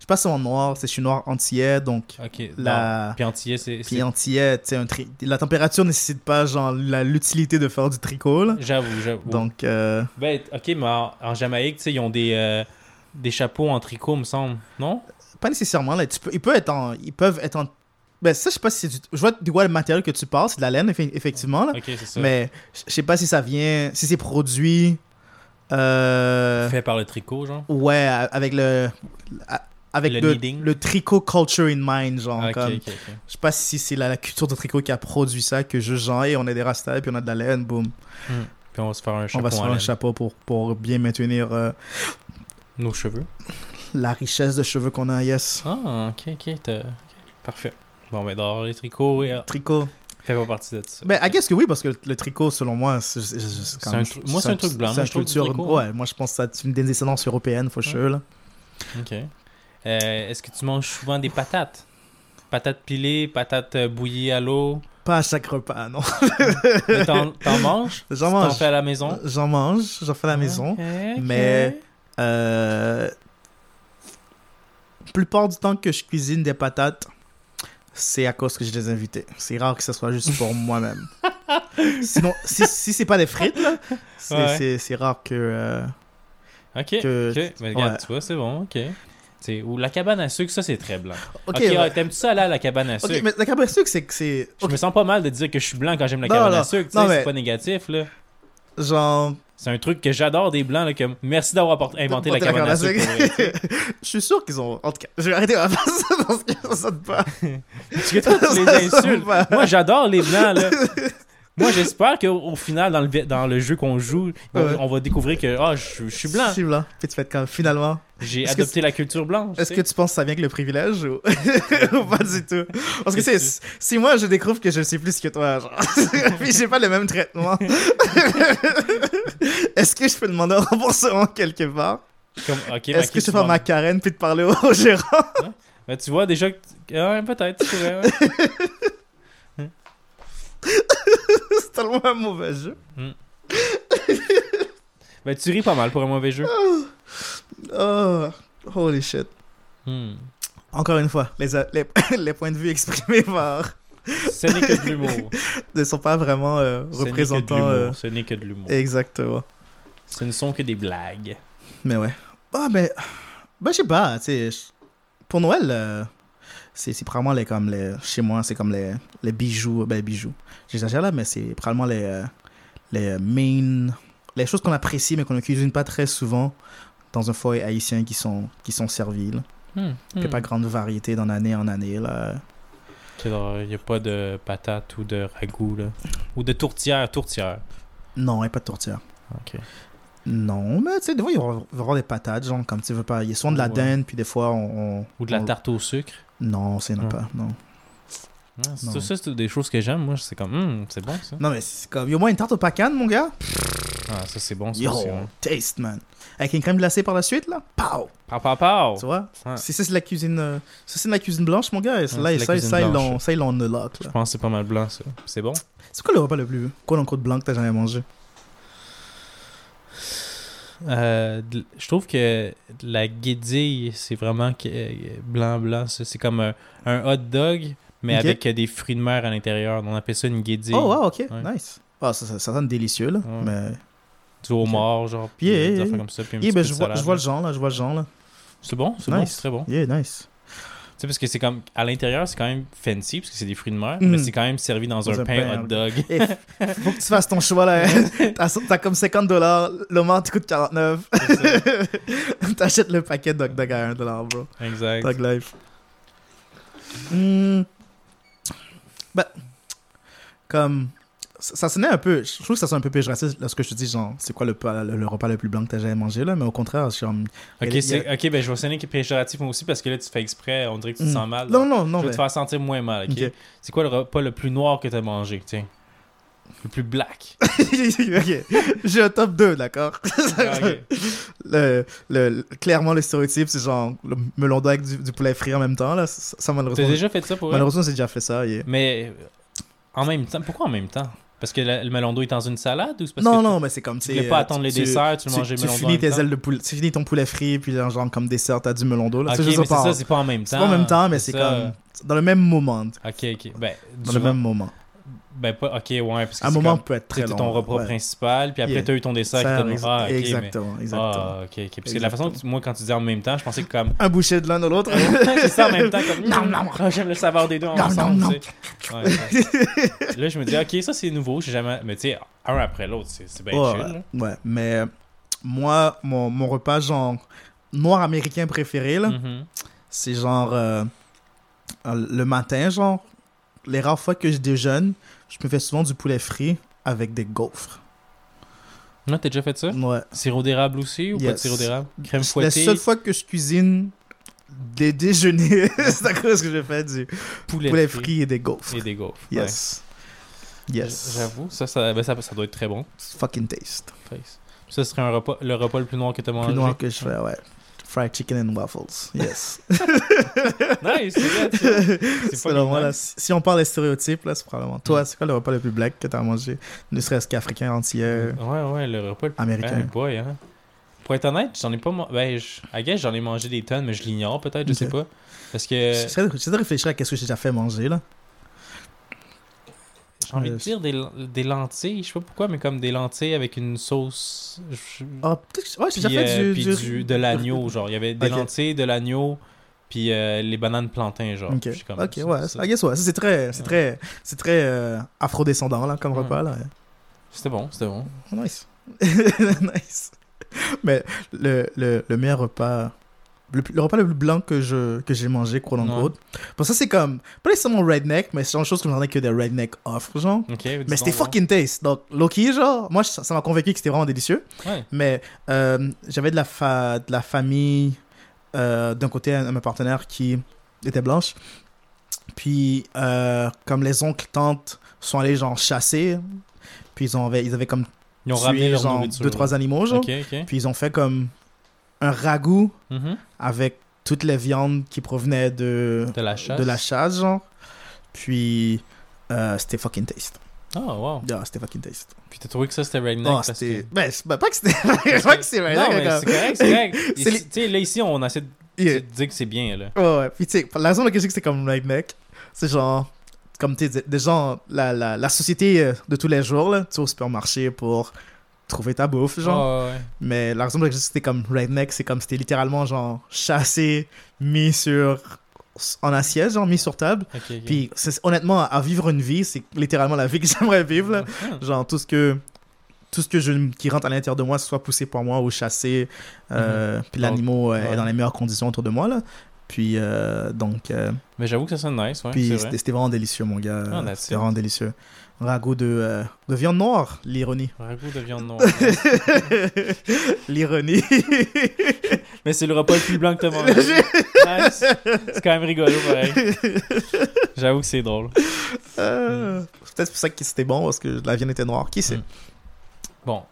je passe mon noir, c'est je suis noir antillais, donc Ok. La-. Puis antillais, c'est... puis c'est- antillais, tu sais, un tri... la température nécessite pas genre la- l'utilité de faire du tricot, là. J'avoue, j'avoue. Donc, euh, Ben, ok, mais en, en Jamaïque, tu sais, ils ont des, euh, des chapeaux en tricot, me semble. Non? Pas nécessairement là, tu peux, ils peuvent être en, ils peuvent être en, ben ça je sais pas si c'est du, je vois de quoi le matériel que tu parles, c'est de la laine effe- effectivement là, Ok, c'est ça. mais je je sais pas si ça vient, si c'est produit, euh, Fait par le tricot, genre? ouais, avec le, avec Le le, tricot culture in mind, genre Ah, ok, comme. ok, ok. Je sais pas si c'est la, la culture de tricot qui a produit ça, que juste genre, hey, on a des rastas, puis on a de la laine, boum. Puis on va se faire un On chapeau va se faire un laine. chapeau pour, pour bien maintenir euh, Nos cheveux. La richesse de cheveux qu'on a, yes. Ah, ok, ok. Parfait. Bon, ben, dans les tricots, euh, Tricot. fait pas partie de ça. Ben, I guess que oui, parce que le tricot, selon moi, c'est quand même- tru- moi, c'est un truc blanc. C'est une culture. tricot, hein. Ouais, moi, je pense que c'est une des descendances européennes, for sure. Là. Ok. Euh, Est-ce que tu manges souvent des patates? Patates pilées, patates euh, bouillies à l'eau? Pas à chaque repas, non. Mais T'en manges? J'en T'en mange. fais à la maison? J'en mange, j'en fais à la maison. Ok, ok. Mais- Euh... plupart du temps que je cuisine des patates, c'est à cause que j'ai des invités. C'est rare que ce soit juste pour moi-même. Sinon, si, si c'est pas des frites, là, c'est Ouais. rare que... euh, Ok, que-. Mais regarde, ouais. tu vois, c'est bon, ok. Ou la cabane à sucre, ça c'est très blanc. Ok, ouais. ouais, t'aimes-tu ça aller à la cabane à sucre? Ok, mais la cabane à sucre, c'est que c'est... Je me sens pas mal de dire que je suis blanc quand j'aime la Non, cabane non. à sucre, mais- c'est pas négatif là. Genre... C'est un truc que j'adore des blancs là, que merci d'avoir inventé la cabane à sucre. sais. je suis sûr qu'ils ont... En tout cas, je vais arrêter ma face parce que ça sonne pas. Parce que toi, tu les insultes. Moi, j'adore les blancs, là. Moi, j'espère qu'au au final, dans le, dans le jeu qu'on joue, on- Ouais. on va découvrir que ah, je, je suis blanc. Je suis blanc. Puis tu fais comme, finalement... J'ai adopté la culture blanche. Est-ce que tu penses que ça vient avec le privilège ou, ou pas du tout? Parce que c'est, si moi je découvre que je sais plus que toi, genre, puis j'ai pas le même traitement, est-ce que je peux demander un remboursement quelque part? Comme, Est-ce que je peux faire ma carène puis te parler au, au gérant? Ben, tu vois déjà que. Ouais, peut-être, ouais. C'est tellement un mauvais jeu. Ben, tu ris pas mal pour un mauvais jeu. Oh, holy shit. Hmm. Encore une fois, les, les, les points de vue exprimés par Ce n'est que de l'humour. ne sont pas vraiment euh, Ce n'est que de représentants. euh, Ce n'est que de l'humour. exactement. Ce ne sont que des blagues. Mais ouais. Ah, mais. Ben, je sais pas, tu sais. Pour Noël, euh, c'est c'est probablement les, comme les. Chez moi, c'est comme les, les bijoux. Ben, bijoux. J'exagère là, mais c'est probablement les. euh, les main. Les choses qu'on apprécie, mais qu'on ne cuisine pas très souvent dans un foyer haïtien qui sont, qui sont servis. là. Hmm. Il n'y a Hmm. pas grande variété d'année en année. Là. Il n'y a pas de patates ou de ragoût, là. Ou de tourtière, tourtière. Non, il n'y a pas de tourtière. Ok. Non, mais tu sais, des fois, il va y avoir- des patates, genre, comme tu veux pas. Il y a souvent de la Ouais. dinde, puis des fois, on. on- Ou de la on- tarte au sucre. Non, c'est non pas. Non. C'est- tout ça, c'est des choses que j'aime. Moi, c'est comme, Hmm, c'est bon, ça. Non, mais c'est comme. Il y a au moins une tarte au pacan, mon gars. Ah, ça, c'est bon, ça Yo, aussi. ouais. taste, man. Avec une crème glacée par la suite, là. Pow! Pow, pow, pow. Tu vois? Ouais. Si ça, c'est la cuisine. euh, Ça, c'est de la cuisine blanche, mon gars. Et c'est là, la ça, ça, ils l'ont- unlock, Je là. pense que c'est pas mal blanc, ça. C'est bon? C'est quoi le repas le plus. Quoi, dans blanc que t'as jamais mangé? Euh, je trouve que la guédille, c'est vraiment euh, blanc-blanc. ça. C'est comme un, un hot dog, mais avec euh, des fruits de mer à l'intérieur. On appelle ça une guédille. Oh, wow, ok. Ouais. Nice. Ah, ça, ça, ça sonne délicieux, là. Ouais. Mais. Du homard, genre. Puis Yeah, des yeah, affaires yeah. comme ça. Puis un Yeah, petit ben, je vois, je vois le genre, là. Je vois le genre, là. C'est bon, c'est bon, c'est très bon. Yeah, nice. Tu sais, parce que c'est comme. À l'intérieur, c'est quand même fancy, parce que c'est des fruits de mer, Mm. mais c'est quand même servi dans, Dans un, un pain, pain, hot dog. Faut que tu fasses ton choix, là. T'as t'as comme 50 dollars. Le mort, tu coûte 49. C'est ça. T'achètes le paquet de hot dog à 1 dollar, bro. exact. Dog Life. Hmm. Ben, comme. Ça, sonnait un peu. Je trouve que ça sonne un peu péjoratif lorsque je te dis, genre, c'est quoi le, pa- le, le repas le plus blanc que t'as jamais mangé, là. Mais au contraire, je suis comme. Ok, a- c'est- ok, ben je vais sonner péjoratif moi aussi, parce que là, tu fais exprès, on dirait que tu te sens mal. Non, non, non. je vais mais- te faire sentir moins mal, ok? C'est quoi le repas le plus noir que t'as mangé, tiens? Le plus black. ok. J'ai un top 2, d'accord? Ah, le, le- clairement, le stéréotype, c'est genre le melon d'eau avec du, du poulet frit en même temps, là. Ça, ça, T'as malheureusement. déjà fait ça pour? Malheureusement, j'ai déjà fait ça. yeah. Mais en même temps, pourquoi en même temps? Parce que le, le melon d'eau est dans une salade ou c'est parce Non, que non, mais c'est comme. tu voulais pas attendre les desserts, tu, tu melon d'eau en finis tes ailes de poulet, tu finis ton poulet frit, puis genre, comme dessert, t'as du melon d'eau. Ok, Tu mais c'est pas, ça, c'est pas en même temps. c'est pas en même temps, mais c'est comme dans le même moment. Ok, ok. Ben, Dans le même moment. Ben, pas... ok, ouais, parce que Un moment comme... peut être très C'était long. ton repas ouais. principal, puis après, Yeah. t'as eu ton dessert Ça, qui ex- Ah, ok, mais- exactement, exactement. Ah, ok, ok. Parce que la façon que tu- moi, quand tu dis en même temps, je pensais que comme. Un boucher de l'un de l'autre. c'est ça en même temps, comme. Non, non. Ah, J'aime le saveur des deux non, ensemble, non. tu. Ouais, ouais. Là, je me dis, ok, ça c'est nouveau, j'ai jamais. Mais tu sais, un après l'autre, c'est bien chill. là. ouais, mais euh, moi, mon, mon repas, genre, noir américain préféré, là, Mhm. c'est genre euh, le matin, genre, les rares fois que je déjeune, je me fais souvent du poulet frit avec des gaufres. Non, t'as déjà fait ça? Ouais. Sirop d'érable aussi ou pas de sirop d'érable? Crème La fouettée, seule fois que je cuisine des déjeuners, c'est à cause que je fais du poulet, poulet frit frit et des gaufres. et des gaufres. Yes. Ouais. Yes. J'avoue, ça ça, ben, ça, ça doit être très bon. Fucking taste. Ça serait un repas, le repas le plus noir que t'as mangé. Plus noir que je fais, ouais. Fried chicken and waffles. Yes. Nice, c'est bien, ça. C'est fucking vraiment, là, nice. si on parle des stéréotypes, là, c'est probablement. Toi, Mm. c'est quoi le repas le plus black que t'as mangé? Ne serait-ce qu'africain entier, Ouais, ouais, le repas le plus américain. Ben, boy, hein. Pour être honnête, j'en ai pas. Ben, je... J'en ai mangé des tonnes, mais je l'ignore peut-être, je sais pas. Parce que j'essaie de réfléchir à qu'est-ce que j'ai déjà fait manger, là. J'ai envie de Euh, dire des, des lentilles, je sais pas pourquoi, mais comme des lentilles avec une sauce. je- Ah, ouais, puis, déjà fait euh, du, puis du- du- de l'agneau, genre. Il y avait des lentilles, de l'agneau, puis euh, les bananes plantains, genre. Ok, comme, ok, ouais. ça- I guess, ouais. Ça, c'est très, c'est très, c'est très euh, afro-descendant, là, comme Ouais. repas, là. C'était bon, c'était bon. Nice. nice. Mais le, le, le meilleur repas, le, repas le plus blanc que je que j'ai mangé, quote Ouais. unquote. Bon, ça, c'est comme, pas nécessairement redneck, mais c'est une chose que j'en ai que des redneck offrent, genre. Mais c'était fucking taste. Donc, Loki, genre, moi, ça m'a convaincu que c'était vraiment délicieux. Ouais. Mais euh, j'avais de la, fa- de la famille, euh, d'un côté, un, un partenaire qui était blanche. Puis, euh, comme les oncles, tantes sont allés, genre, chasser. Puis, ils, ont, ils avaient comme Ils ont tué, ramené genre, deux, trois animaux, genre. Puis, ils ont fait comme un ragoût Mhm. avec toutes les viandes qui provenaient de, De la chasse. de la chasse, genre. Puis, euh, c'était fucking taste. Ah, wow. Yeah, c'était fucking taste. Puis t'as trouvé que ça c'était redneck Oh, parce c'était. que. Ben, c'est- ben, pas que c'était. pas que c'est non, redneck, mais comme- c'est correct, c'est correct. Tu sais, là, ici, on essaie de Yeah. dire que c'est bien, là. Ouais, ouais. Puis, tu sais, la raison pour laquelle je dis que c'est comme redneck, c'est genre. Comme, tu des gens. La, la, la société euh, de tous les jours, là. Tu sais, au supermarché pour trouver ta bouffe, genre. Ouais. Mais la raison pour laquelle c'était comme redneck, c'est comme c'était littéralement, genre, chassé, mis sur. En assiette, genre, mis sur table. Puis, honnêtement, à vivre une vie, c'est littéralement la vie que j'aimerais vivre, là. Genre, tout ce que. Tout ce que je, qui rentre à l'intérieur de moi, soit poussé par moi ou chassé. euh, Puis Donc, l'animal euh, ouais. est dans les meilleures conditions autour de moi, là. Puis, euh, donc. euh, Mais j'avoue que ça sonne nice, ouais. puis c'était vrai. c'était vraiment délicieux, mon gars. Ah, c'était it. vraiment délicieux. Ragoût de, euh, de viande noire, l'ironie. Ragoût de viande noire. l'ironie. Mais c'est le repas le plus blanc que t'as mangé. Nice. C'est quand même rigolo, pareil. J'avoue que c'est drôle. Euh, Peut-être pour ça que c'était bon, parce que la viande était noire. Qui sait Mm. Bon.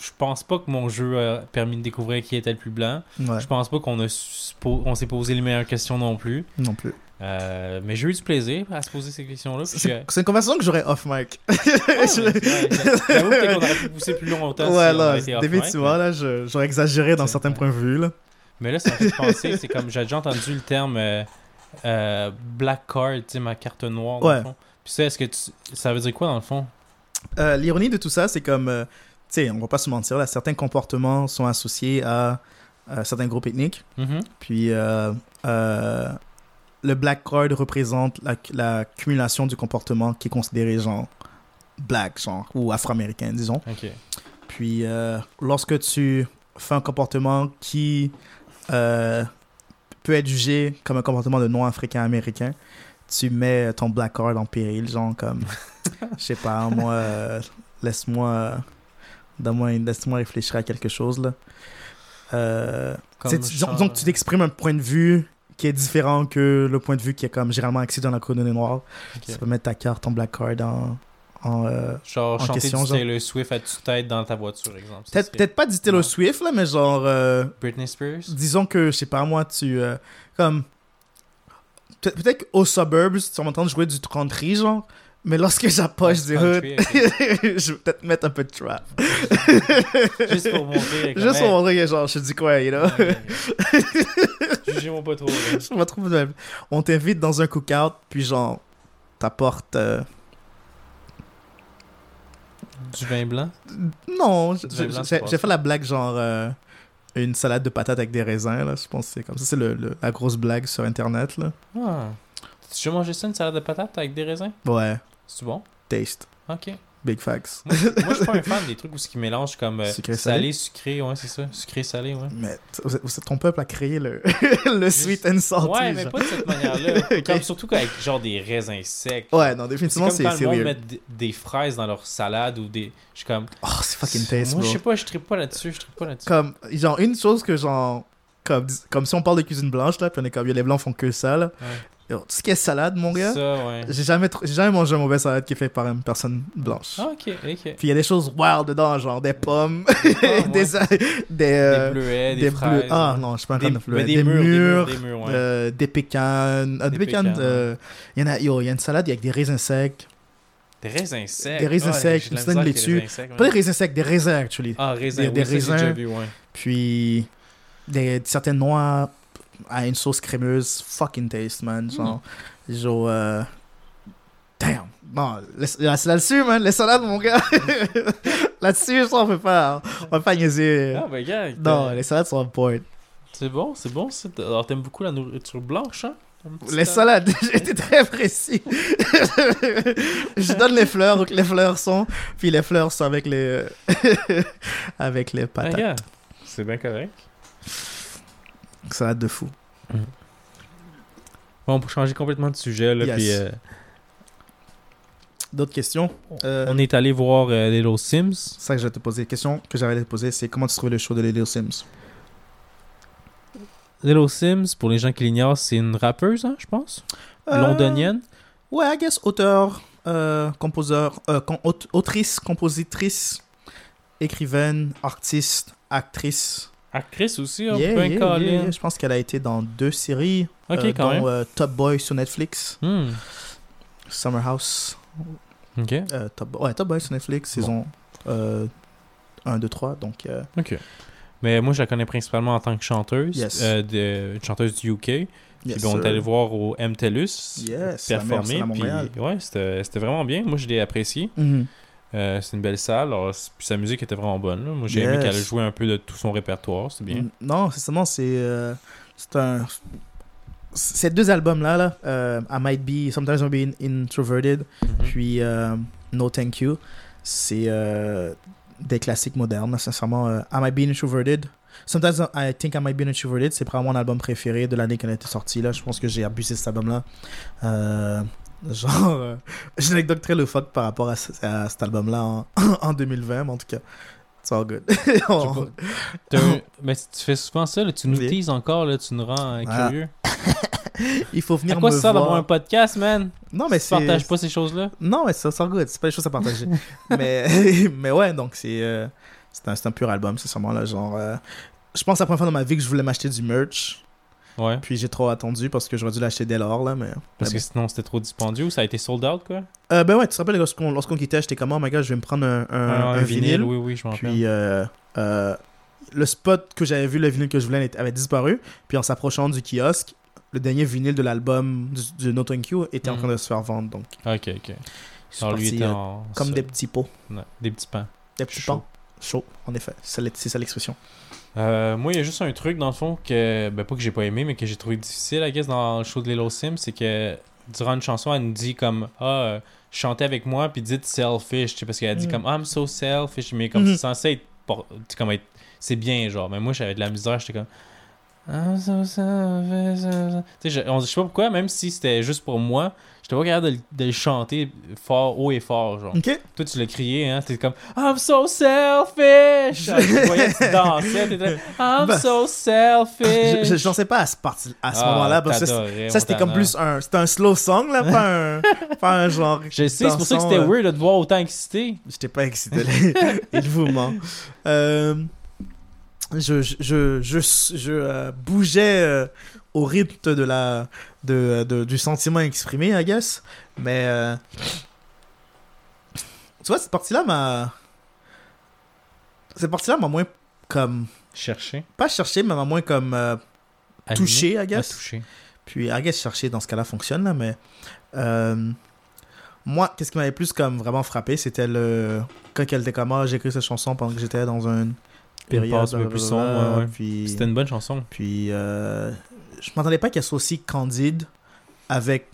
Je pense pas que mon jeu a permis de découvrir qui était le plus blanc. Ouais, Je pense pas qu'on a on s'est posé les meilleures questions non plus. non plus. Euh, mais j'ai eu du plaisir à se poser ces questions-là. puis C'est c'est une conversation que j'aurais off-mic. que- Ah, mais- ouais, J'avoue qu'on aurait pu pousser plus longtemps. si ouais, on là, avait été off mic, définitivement, mais- là, j'aurais exagéré dans certains vrai. points de vue, là. Mais là, ça me fait penser, c'est comme j'ai déjà entendu le terme euh, euh, black card, ma carte noire. Dans Ouais. le fond. Puis ça, est-ce que tu... ça veut dire quoi dans le fond? Euh, L'ironie de tout ça, c'est comme, euh, tu sais, on va pas se mentir, là, certains comportements sont associés à, à certains groupes ethniques. Mhm. Puis euh, euh, le black card représente la, la cumulation du comportement qui est considéré genre black, genre, ou afro-américain, disons. Puis euh, lorsque tu fais un comportement qui euh, peut être jugé comme un comportement de non-africain-américain, tu mets ton black card en péril, genre comme, je sais pas, moi, euh, laisse-moi, laisse-moi réfléchir à quelque chose là. Comme disons, disons que tu t'exprimes un point de vue qui est différent que le point de vue qui est comme généralement axé dans la colonie noire. Ok. Tu peux mettre ta carte en black card en, en, euh, Genre en chanter question, du genre. Taylor Swift à tue-tête dans ta voiture, exemple. Peut-être serait- pas du Taylor Ouais. Swift là, mais genre euh, Britney Spears? disons que je sais pas moi tu euh, comme peut- peut-être qu'aux suburbs tu vas m'entendre jouer du country genre mais lorsque j'approche du hood Country, ok. je vais peut-être mettre un peu de trap Juste pour montrer. juste pour montrer que genre je dis quoi you know? Jugez-moi pas trop. là. je on t'invite dans un cookout puis genre t'apportes euh, Du vin blanc? Non j'ai fait la blague genre euh, une salade de patates avec des raisins là. Je pense que c'est comme ça. C'est le, le- la grosse blague sur internet là. Ah. Tu déjà mangé ça, une salade de patates avec des raisins? Ouais. C'est bon? Taste. Ok. Big facts Moi, moi, je suis pas un fan des trucs où ils mélangent comme euh, Sucré, salé, sucré, ouais, c'est ça. Sucré, salé, ouais. Mais ton peuple a créé le, le Juste- sweet and salty. ouais, mais genre. pas de cette manière-là. Comme surtout qu'avec genre des raisins secs. Ouais, non, définitivement, c'est quand le monde met des fraises dans leur salade ou des. Je suis comme. Oh, c'est fucking taste, Moi, je sais pas, je tripe pas là-dessus, je tripe pas là-dessus. Comme, genre, une chose que, genre, comme, comme si on parle de cuisine blanche, là, puis on est comme, les blancs font que ça, là. Ouais. Yo, Tout ce qui est salade, mon gars, ouais. j'ai jamais, jamais mangé une mauvaise salade qui est faite par une personne blanche. Ah, ok, ok. Puis il y a des choses wild dedans, genre des pommes, ouais. des, des, euh, des bleuets, des, des fraises. Ah non, je suis pas de fleurs. des, murs, murs, des murs, ouais. euh, des pécanes. Ah, des pécanes, pécanes, euh, il y en a, yo, il y a une salade avec des raisins secs. Des raisins secs. Des raisins Ah, secs, une les laitue. Pas des raisins secs, des raisins, actually. Ah, raisins, des- oui, raisins. vu, ouais. Puis des, certaines noix à une sauce crémeuse, fucking taste, man. Genre, genre euh, damn. Non, laisse- là, c'est là-dessus, man. Les salades, mon gars. là-dessus, ça, on peut pas, on peut pas niaiser. Ah, ben, gars. non, les salades sont on point. C'est bon, c'est bon. c'est- Alors, t'aimes beaucoup la nourriture blanche, hein? Les salades, j'étais très précis. je donne les fleurs que les fleurs sont, puis les fleurs sont avec les, avec les Ah, patates. gars, c'est bien correct. Salade de fou. Bon, pour changer complètement de sujet, là, Yes. puis euh, D'autres questions? Euh, on est allé voir euh, Little Sims. C'est ça que je vais te poser. La question que j'avais à te poser, c'est comment tu trouvais le show de Little Sims? Little Sims, pour les gens qui l'ignorent, c'est une rappeuse, hein, je pense? Euh, Londonienne? Ouais, I guess auteur, composeur, com- aut- autrice, compositrice, écrivaine, artiste, actrice. Actrice aussi, un Yeah, peu yeah. Je pense qu'elle a été dans deux séries. Ok, euh, quand dont, même. euh, Top Boy sur Netflix, Hmm. Summer House. Ok. Euh, Top, ouais, Top Boy sur Netflix, saison euh, 1, 2, 3. Donc, euh, Ok. Mais moi, je la connais principalement en tant que chanteuse, Yes. euh, de, une chanteuse du UK. yes, puis ben, on est allé voir au MTELUS Yes, performer. Puis, ouais, c'était vraiment bien. Moi, je l'ai apprécié. Mhm. Euh, c'est une belle salle. Alors, puis sa musique était vraiment bonne. là. Moi, j'ai aimé Yes. qu'elle jouait un peu de tout son répertoire. C'était bien. Non, c'est c'est. euh, c'est un. Ces deux albums-là, là, euh, I Might Be, Sometimes I'll Be In- Introverted, Mhm. puis No Thank You, c'est des classiques modernes, sincèrement. I Might Be Introverted. Sometimes I Think I Might Be Introverted, c'est probablement mon album préféré de l'année qu'elle a été sortie. Là. Je pense que j'ai abusé de cet album-là. Genre, euh, j'ai une anecdote très loufoque par rapport à, ce- à cet album-là en, en 2020, mais en tout cas, it's all good. On- Mais tu fais souvent ça, là, tu nous teases encore, là, tu nous rends euh, Voilà. curieux. Il faut venir À quoi me ça d'avoir voir. un podcast, man? Non, mais Tu c'est. partages pas ces choses-là? Non, mais ça sort good. C'est pas des choses à partager. mais, mais ouais, donc c'est euh, c'est un, c'est un pur album, c'est sûrement là. Genre, euh, je pense que c'est la première fois dans ma vie que je voulais m'acheter du merch. Ouais. Puis j'ai trop attendu parce que j'aurais dû l'acheter dès lors, là. Mais, Parce que sinon, c'était trop dispendieux ou ça a été sold out, quoi? Euh, ben ouais, tu te rappelles lorsqu'on lorsqu'on quittait, j'étais comme, oh my god, je vais me prendre un, un, Un- un vinyle. oui, oui, je m'en rappelle. Puis euh, euh, le spot que j'avais vu, le vinyle que je voulais, avait disparu. Puis en s'approchant du kiosque, le dernier vinyle de l'album du, du No Thank You était en Mhm. train de se faire vendre. Donc, Ok, ok. Alors, lui était en. comme des petits pots. Ouais, des petits pains. Des petits Chaud. pains. Chaud, en effet. C'est ça l'expression. Euh, moi, il y a juste un truc, dans le fond, que. Ben, pas que j'ai pas aimé, mais que j'ai trouvé difficile, I guess, dans le show de Lilo Sim, c'est que durant une chanson, elle nous dit comme Ah, euh, chantez avec moi, puis dites selfish, tu sais, parce qu'elle dit Mhm. comme I'm so selfish, mais comme Mhm. c'est censé être. sais, comme être- C'est bien, genre. Mais moi, j'avais de la misère, j'étais comme. I'm so selfish. Tu sais, je, on- je sais pas pourquoi, même si c'était juste pour moi, j'étais pas capable de, le- de le chanter fort, haut et fort, genre. Ok. Toi, tu l'as crié, hein? T'es comme I'm so selfish! Ah, Je voyais que tu dansais, t'étais I'm Bah, so selfish! je, je pensais pas à ce, parti, à ce Ah, moment-là. Parce que ça, c'était comme plus un, c'était un slow song, là, pas un, pas un genre. Je sais, c'est pour ça que c'était euh, weird de te voir autant excité. J'étais pas excité. Il vous ment. Euh, je je, je, je, je, euh, bougeais euh, au rythme de la, de, de- du sentiment exprimé, I guess. Mais. euh, tu vois, cette partie-là m'a. Cette partie-là m'a moins comme. Chercher. Pas cherché, mais m'a moins comme. euh, touché, I guess. toucher. Puis, I guess, chercher dans ce cas-là fonctionne, là, mais. euh, moi, qu'est-ce qui m'avait plus comme vraiment frappé, c'était le. Quand elle était comme, ah, j'ai écrit cette chanson pendant que j'étais dans une période. un peu plus sombre, ouais, ouais. Puis, C'était une bonne chanson. puis euh, je m'attendais pas qu'elle soit aussi candide avec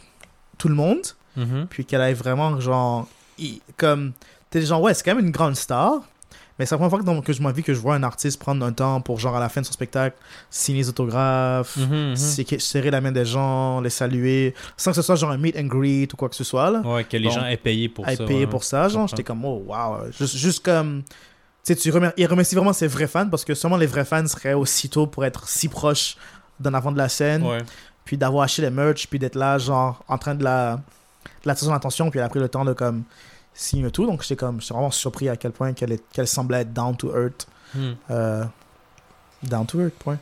tout le monde. Mhm. Puis qu'elle aille vraiment, genre. Comme. T'es genre, ouais, c'est quand même une grande star. Mais c'est la première fois que, je m'envie que je vois un artiste prendre un temps pour, genre, à la fin de son spectacle, signer les autographes, Mhm, mhm. c'est- serrer la main des gens, les saluer, sans que ce soit genre un meet and greet ou quoi que ce soit. Là. Ouais, que les gens aient payé pour à ça. ouais. pour ça, genre, j'étais comme, oh, wow. Juste, juste comme. Tu sais, tu remer- il remercie vraiment ses vrais fans parce que seulement les vrais fans seraient aussitôt pour être si proches d'en avant de la scène, Ouais. puis d'avoir acheté les merch, puis d'être là, genre, en train de la. de l'attirer son attention, puis elle a pris le temps de, comme, signer tout. Donc, j'étais comme, j'étais vraiment surpris à quel point qu'elle est- qu'elle semblait être down to earth. Hmm. Euh, down to earth, point.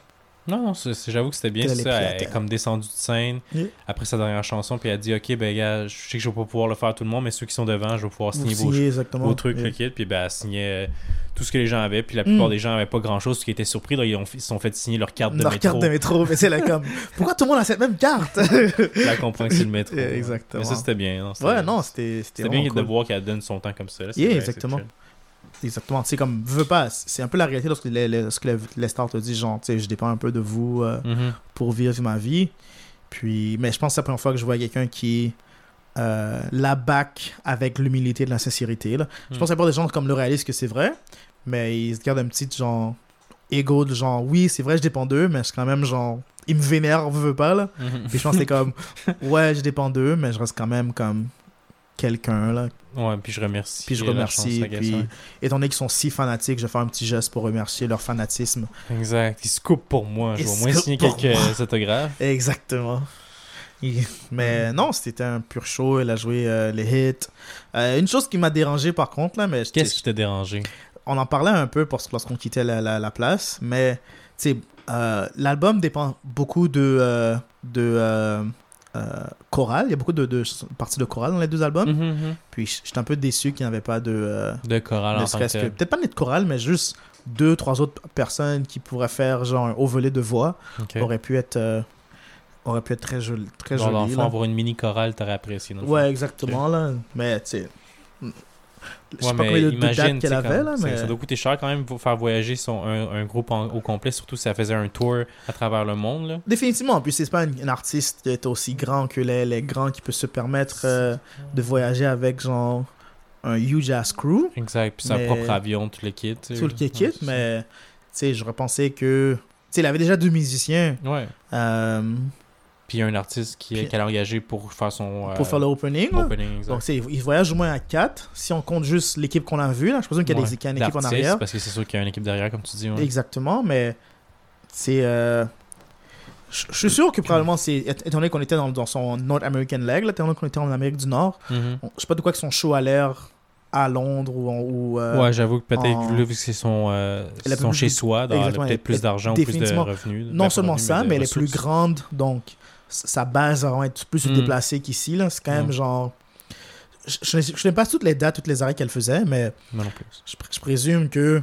Non, non, j'avoue que c'était bien est ça. Elle est terre. comme descendue de scène Oui. après sa dernière chanson, puis elle a dit Ok, ben, gars, je sais que je vais pas pouvoir le faire à tout le monde, mais ceux qui sont devant, je vais pouvoir signer vos, Signer, vos trucs, Oui. le kit. Puis ben, elle signait tout ce que les gens avaient, puis la plupart Mm. des gens avaient pas grand chose, ce qui était surpris. Là, ils, ont, ils se sont fait signer leur carte de Leur métro. carte de métro, mais c'est là comme, pourquoi tout le monde a cette même carte? Là, comprend que c'est le métro. Yeah, exactement. Mais ça, c'était bien. non, c'était- Ouais, non, c'était c'était bien de voir qu'elle donne son temps comme ça. là, c'est Yeah, vrai, exactement. c'est. Exactement. Tu sais, comme, veux pas, c'est un peu la réalité lorsque les, les, lorsque les, les stars te disent, genre, tu sais, je dépends un peu de vous euh, Mhm. pour vivre ma vie. Puis, mais je pense que c'est la première fois que je vois quelqu'un qui euh, la back avec l'humilité et la sincérité. Là. Je Mm. pense qu'il y a pas des gens comme le réalisent que c'est vrai, mais ils se gardent un petit, genre, ego de genre, oui, c'est vrai, je dépends d'eux, mais c'est quand même, genre, ils me vénèrent, veux pas, là. Mhm. Puis je pense que c'est comme, ouais, je dépends d'eux, mais je reste quand même comme quelqu'un, là. Ouais, puis je remercie. Puis je remercie. chance, puis, ouais. étant donné qu'ils sont si fanatiques, je vais faire un petit geste pour remercier leur fanatisme. Exact. Ils se coupent pour moi. Je vais au moins signer quelques autographes. Exactement. Mais non, c'était un pur show. Elle a joué euh, les hits. Euh, une chose qui m'a dérangé par contre, là, mais je- Qu'est-ce qui t'a dérangé? On en parlait un peu lorsqu'on quittait la, la- la place, mais euh, l'album dépend beaucoup de, euh, de euh, euh, chorale. Il y a beaucoup de, de parties de chorale dans les deux albums. Mhm, mhm. Puis j'étais un peu déçu qu'il n'y avait pas de. De chorale. Peut-être pas de chorale, mais juste deux, trois autres personnes qui pourraient faire genre un haut volet de voix. Ok. Aurait pu être. aurait pu être très joli. Très le joli avoir une mini chorale, t'aurais apprécié. le fond. Ouais, exactement, là. Mais, tu sais. Je sais Ouais, pas mais combien de, dates qu'elle avait, là, ça- mais. Ça doit coûter cher quand même pour faire voyager son, un, un groupe en- au complet, surtout si ça faisait un tour à travers le monde. Là. Définitivement. Puis c'est pas une, une artiste qui est aussi grand que les, les grands qui peut se permettre euh, de voyager avec, genre, un huge ass crew. Exact. Puis Mais- propre avion, tout le kit. Tout le kit, mais, tu sais, j'aurais pensé que. Tu sais, il avait déjà deux musiciens. Ouais. euh, Puis il y a un artiste qui, Puis- qu'elle a engagé pour faire son. pour euh, faire le opening. Donc, tu sais, il voyage au moins à 4. Si on compte juste l'équipe qu'on a vue, là, je présume qu'il y a, des- Ouais. qu'il y a une équipe en arrière. Parce que c'est sûr qu'il y a une équipe derrière, comme tu dis. ouais. Exactement, mais c'est. euh, Je suis sûr que probablement, c'est étant donné qu'on était dans, dans son North American leg, là, étant donné qu'on était en Amérique du Nord, Mhm. on- je sais pas de quoi que son show a l'air à Londres ou. en- ou euh, ouais, j'avoue que peut-être, en- là, vu que c'est son, euh, son plus- chez soi, elle a peut-être plus d'argent ou plus de revenus. non seulement revenus, ça, de mais elle est plus grande, donc sa base va vraiment être plus se Mm. déplacer qu'ici. là. C'est quand même Mm. genre. Je je je n'ai pas toutes les dates, toutes les arrêts qu'elle faisait, mais non plus. je, pr- je présume que.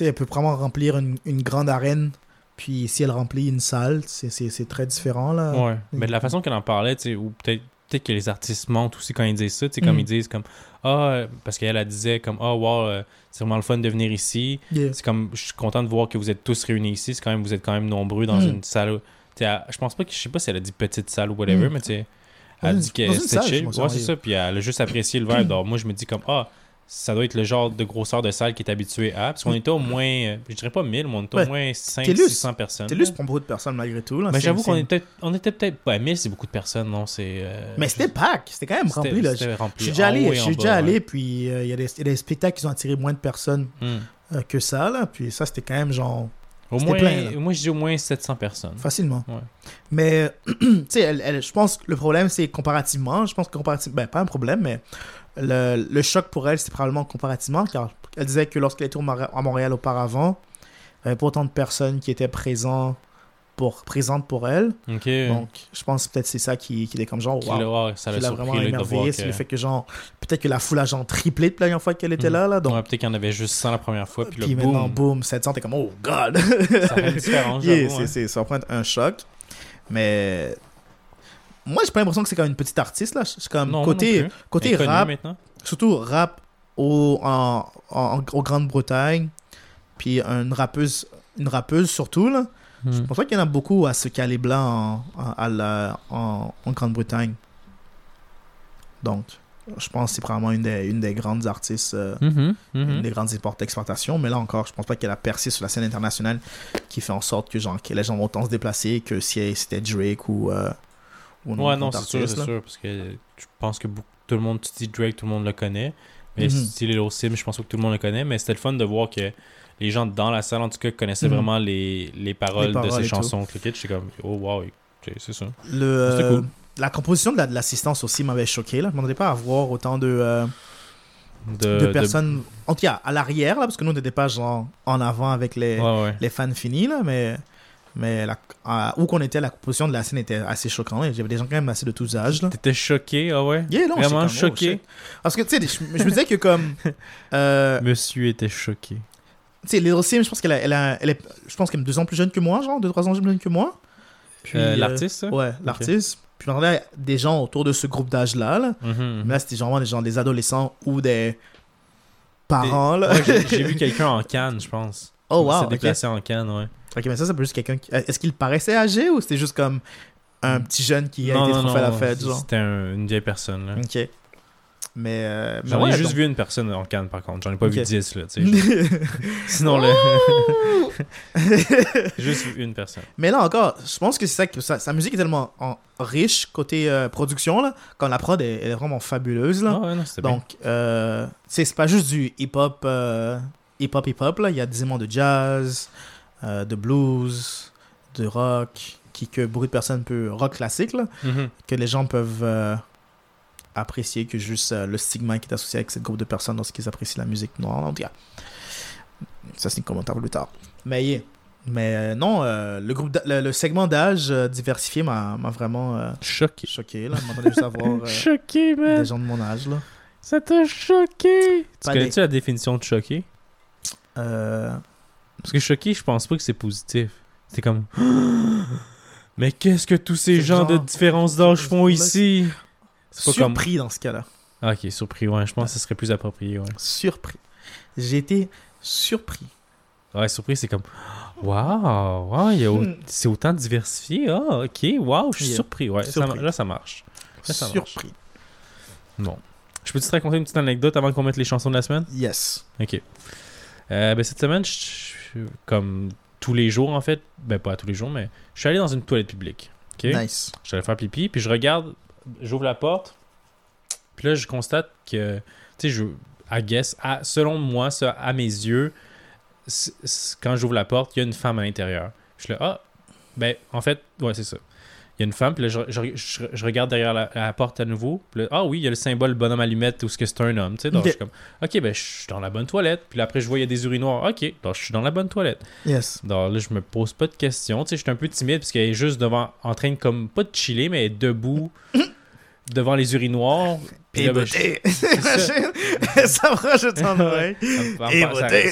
Elle peut vraiment remplir une, une grande arène. Puis si elle remplit une salle, c'est- c'est c'est très différent. Là. Ouais. Mais de la façon qu'elle en parlait, ou peut-être peut-être que les artistes mentent aussi quand ils disent ça, tu sais, comme Mhm. ils disent comme ah euh, parce qu'elle elle disait comme ah wow euh, c'est vraiment le fun de venir ici. Yeah. C'est comme je suis content de voir que vous êtes tous réunis ici, c'est quand même vous êtes quand même nombreux dans une salle. Je pense pas que je sais pas si elle a dit petite salle ou whatever, Mhm. mais tu sais elle une- dit que c'était chill. Ouais, c'est ça, puis elle a juste apprécié le vibe. Donc moi je me dis comme ah ça doit être le genre de grosseur de salle qui est habitué à. Parce qu'on était au moins, je dirais pas 1000, mais on était Ouais. au moins 5 Télus. 600 personnes. Télus prend beaucoup de personnes malgré tout. Là. Mais j'avoue qu'on était, on était peut-être. Ouais, 1000, c'est beaucoup de personnes, non C'est. euh, Mais c'était pack, c'était quand même rempli. Là. Je suis déjà allé, je suis déjà ouais. allé, puis euh, il y, a des- il y a des spectacles qui ont attiré moins de personnes Hmm. euh, que ça. Là. Puis ça, c'était quand même genre Au moins, plein, moi je dis au moins 700 personnes. facilement. Ouais. Mais, tu sais, elle, elle- je pense que le problème, c'est comparativement. Je pense que comparativement, ben, pas un problème, mais le, le choc pour elle, c'est probablement comparativement, car elle disait que lorsqu'elle était à Montréal auparavant, il n'y avait pas autant de personnes qui étaient présents pour, présentes pour elle. Donc, je pense que peut-être c'est ça qui, qui était comme genre, wow. ouais, ça l'a vraiment émerveillé, que. c'est le fait que genre, peut-être que la foule a genre triplé de la dernière fois qu'elle était Hmm. là, là, donc, Ouais, peut-être qu'il y en avait juste 100 la première fois, puis, puis le maintenant, boom. boum, 700, t'es comme, oh god! Ça fait une différence, Yeah, hein. ça va prendre un choc. Mais moi, j'ai pas l'impression que c'est comme une petite artiste là. C'est comme Non, côté, non côté est rap, maintenant. surtout rap au, en, en, en Grande-Bretagne, puis une rappeuse, une rappeuse surtout là. Je Hmm. pense pas qu'il y en a beaucoup à ce calibre-là en, en, à la- en, en Grande-Bretagne. Donc, je pense que c'est probablement une des, une des grandes artistes. euh, une des grandes export- exportations, mais là encore, je pense pas qu'elle a percé sur la scène internationale qui fait en sorte que, genre, que les gens vont autant se déplacer que si c'était Drake ou. euh, ou Ouais, non, c'est sûr, c'est sûr, parce que je pense que beaucoup- tout le monde, tu dis Drake, tout le monde le connaît. Mais Mhm. si Lil Sim, je pense pas que tout le monde le connaît, mais c'était le fun de voir que les gens dans la salle, en tout cas, connaissaient Mhm. vraiment les, les paroles Les paroles de ces chansons. J'étais comme, oh wow, c'est ça. Le, C'était euh, cool. La composition de la- de l'assistance aussi m'avait choqué. Là. Je m'attendais pas à voir autant de, euh, De, de personnes, en tout cas à l'arrière, parce que nous, on n'était pas genre en avant avec les, Ouais, ouais. les fans finis, là, mais, mais la- à- où qu'on était, la composition de la scène était assez choquante. Il y avait des gens quand même assez de tous âges. T'étais choqué, ah ouais? Yeah, non, Vraiment comme, oh, choqué. Parce que, tu sais, je, je me disais que comme... euh, Monsieur était choqué. Tu sais, Little Sim, je pense qu'elle a- elle a- elle est, je pense qu'elle est deux ans plus jeune que moi, genre, deux, trois ans plus jeune que moi. Puis, Euh, euh, L'artiste, ça? Ouais, l'artiste. Puis m'attendais à des gens autour de ce groupe d'âge-là, là. Mhm. Mais là, c'était genre des gens, des adolescents ou des parents, là. Ouais, j'ai- vu quelqu'un en canne, je pense. oh, Il wow, s'est ok. déplacé en canne, ouais. Ok, mais ça, c'est juste quelqu'un qui... Est-ce qu'il paraissait âgé ou c'était juste comme un petit jeune qui a été trop fait à la fête, genre? C'était un- une vieille personne, là. Ok. Mais... euh, mais J'en ai juste vu une personne en canne, par contre. J'en ai pas vu Ok. 10, là, tu sais. Sinon, là, juste vu une personne. Mais là encore, je pense que c'est ça que sa, sa musique est tellement en- riche côté euh, production là, quand la prod est, elle est vraiment fabuleuse là. Ah ouais, non. Donc euh, c'est pas juste du hip hop euh, hip hop hip hop là, il y a des éléments de jazz, de blues, de rock qui que beaucoup de personnes peuvent rock classique là, Mhm. que les gens peuvent apprécier que juste euh, le stigma qui est associé avec cette groupe de personnes lorsqu'ils apprécient la musique noire en tout cas. Ça c'est un commentaire plus tard. Mais yeah. Mais euh, non, euh, le, groupe le, le segment d'âge euh, diversifié m'a m'a vraiment euh, Choqué. choqué. Là. Juste à voir euh, Choqué, man. des gens de mon âge. Là. Ça t'a choqué. Tu connais-tu la définition de choqué? Euh, Parce que choqué, je pense pas que c'est positif. C'est comme. Mais qu'est-ce que tous ces gens de différence d'âge font ici? Comme. surpris dans ce cas-là. Ah, ok, surpris, ouais. Je pense que ce serait plus approprié, ouais. Surpris. J'ai été surpris. Ouais, surpris, c'est comme. Waouh, wow, Hmm. c'est autant diversifié. Ah, ok, waouh, je suis Yeah. surpris. Ouais, Surpris. là, ça marche. Là, ça marche. surpris. Bon. Je peux te raconter une petite anecdote avant qu'on mette les chansons de la semaine? Yes. Ok. Euh, ben, cette semaine, je- comme tous les jours, en fait, ben pas tous les jours, mais je suis allé dans une toilette publique. Ok? Nice. Je suis allé faire pipi, puis je regarde, j'ouvre la porte, puis là, je constate que, tu sais, je, I guess, à- selon moi, ça, à mes yeux, c- c- quand j'ouvre la porte, il y a une femme à l'intérieur. Je suis là, ah, ben, en fait, ouais, c'est ça. Il y a une femme, puis là, je, je- je- je regarde derrière la, la porte à nouveau, puis là, ah oui, il y a le symbole bonhomme allumette où ce que c'est un homme, tu sais, donc je suis comme, ok, ben, je suis dans la bonne toilette, puis là, après, je vois, il y a des urinoirs, ok, donc je suis dans la bonne toilette. Yes. Donc là, je me pose pas de questions. Tu sais, je suis un peu timide parce qu'elle est juste devant, en train de, comme, pas de chiller, mais elle est debout devant les urinoirs. Puis Et là, ben, je- me rajoute en oreille.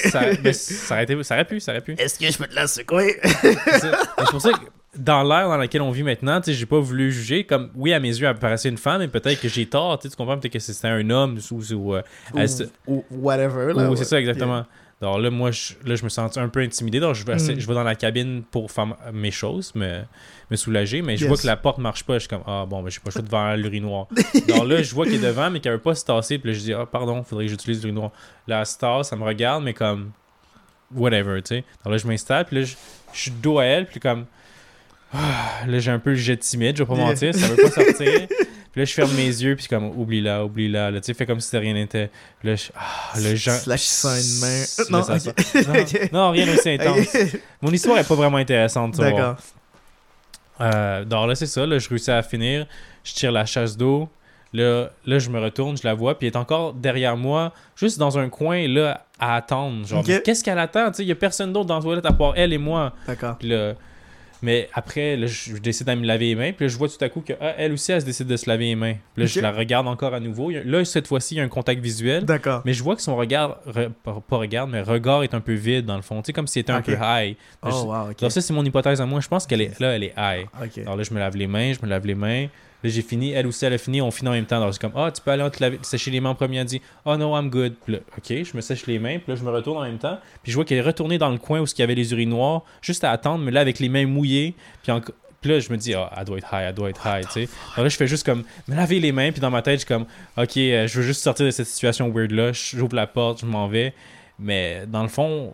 ça aurait pu, ça aurait pu. Est-ce que je peux te la secouer? C'est pour ça que dans l'ère dans laquelle on vit maintenant, tu sais, j'ai pas voulu juger. Comme, oui, à mes yeux, elle paraissait une femme, mais peut-être que j'ai tort. Tu comprends? Peut-être que c'était un homme ou. ou, euh, ou, ou whatever. Là, ou ouais. c'est ça, exactement. Alors là, moi, je, là, je me sens un peu intimidé. Donc, je vais, Mm. je vais dans la cabine pour faire mes choses, me, me soulager. Mais je Yes. vois que la porte marche pas. Je suis comme, ah bon, ben, j'ai pas le choix devant l'urinoir. Alors là, je vois qu'il est devant, mais qu'il veut pas se tasser. Puis là, je dis, ah, pardon, faudrait que j'utilise l'urinoir. Là, elle se tasse, ça me regarde, mais comme, whatever, tu sais. Alors là, je m'installe, puis là, je, je suis dos à elle, puis comme, ah, là, j'ai un peu le jet timide, je vais pas Yeah. mentir, ça veut pas sortir. Là, je ferme mes yeux, puis comme, oublie-la, oublie-la. Là, tu sais, fais comme si rien n'était. Là, je, ah, le gens. Slash ça une main. Là, Non, ça non, rien d'aussi intense. Mon histoire est pas vraiment intéressante, tu. D'accord. Euh, donc là, c'est ça. Là, je réussis à finir. Je tire la chasse d'eau. Là, là, je me retourne, je la vois, puis elle est encore derrière moi, juste dans un coin, là, à attendre. Genre, qu'est-ce qu'elle attend? Tu sais, il y a personne d'autre dans la toilette à part elle et moi. D'accord. Puis là, mais après, là, je je décide de me laver les mains. Puis là, je vois tout à coup qu'elle elle aussi, elle se décide de se laver les mains. Puis là, je la regarde encore à nouveau. Là, cette fois-ci, il y a un contact visuel. D'accord. Mais je vois que son regard, re- pas regard, mais regard est un peu vide dans le fond. Tu sais, comme si c'était un peu high. Oh, Je- wow, ok. Alors ça, c'est mon hypothèse à moi. Je pense qu'elle est là, elle est high. Alors là, je me lave les mains, je me lave les mains. Là, j'ai fini. Elle aussi, elle a fini. On finit en même temps. Alors, c'est comme, ah, tu peux aller te laver, sécher les mains en premier. Elle dit, oh no, I'm good. Puis là, ok, je me sèche les mains. Puis là, je me retourne en même temps. Puis je vois qu'elle est retournée dans le coin où il y avait les urinoirs, juste à attendre, mais là, avec les mains mouillées. Puis, enco- puis là, je me dis, ah, elle doit être high, elle doit être high, tu sais. Alors là, je fais juste comme, me laver les mains. Puis dans ma tête, je suis comme, ok, euh, je veux juste sortir de cette situation weird-là. J'ouvre la porte, je m'en vais. Mais dans le fond,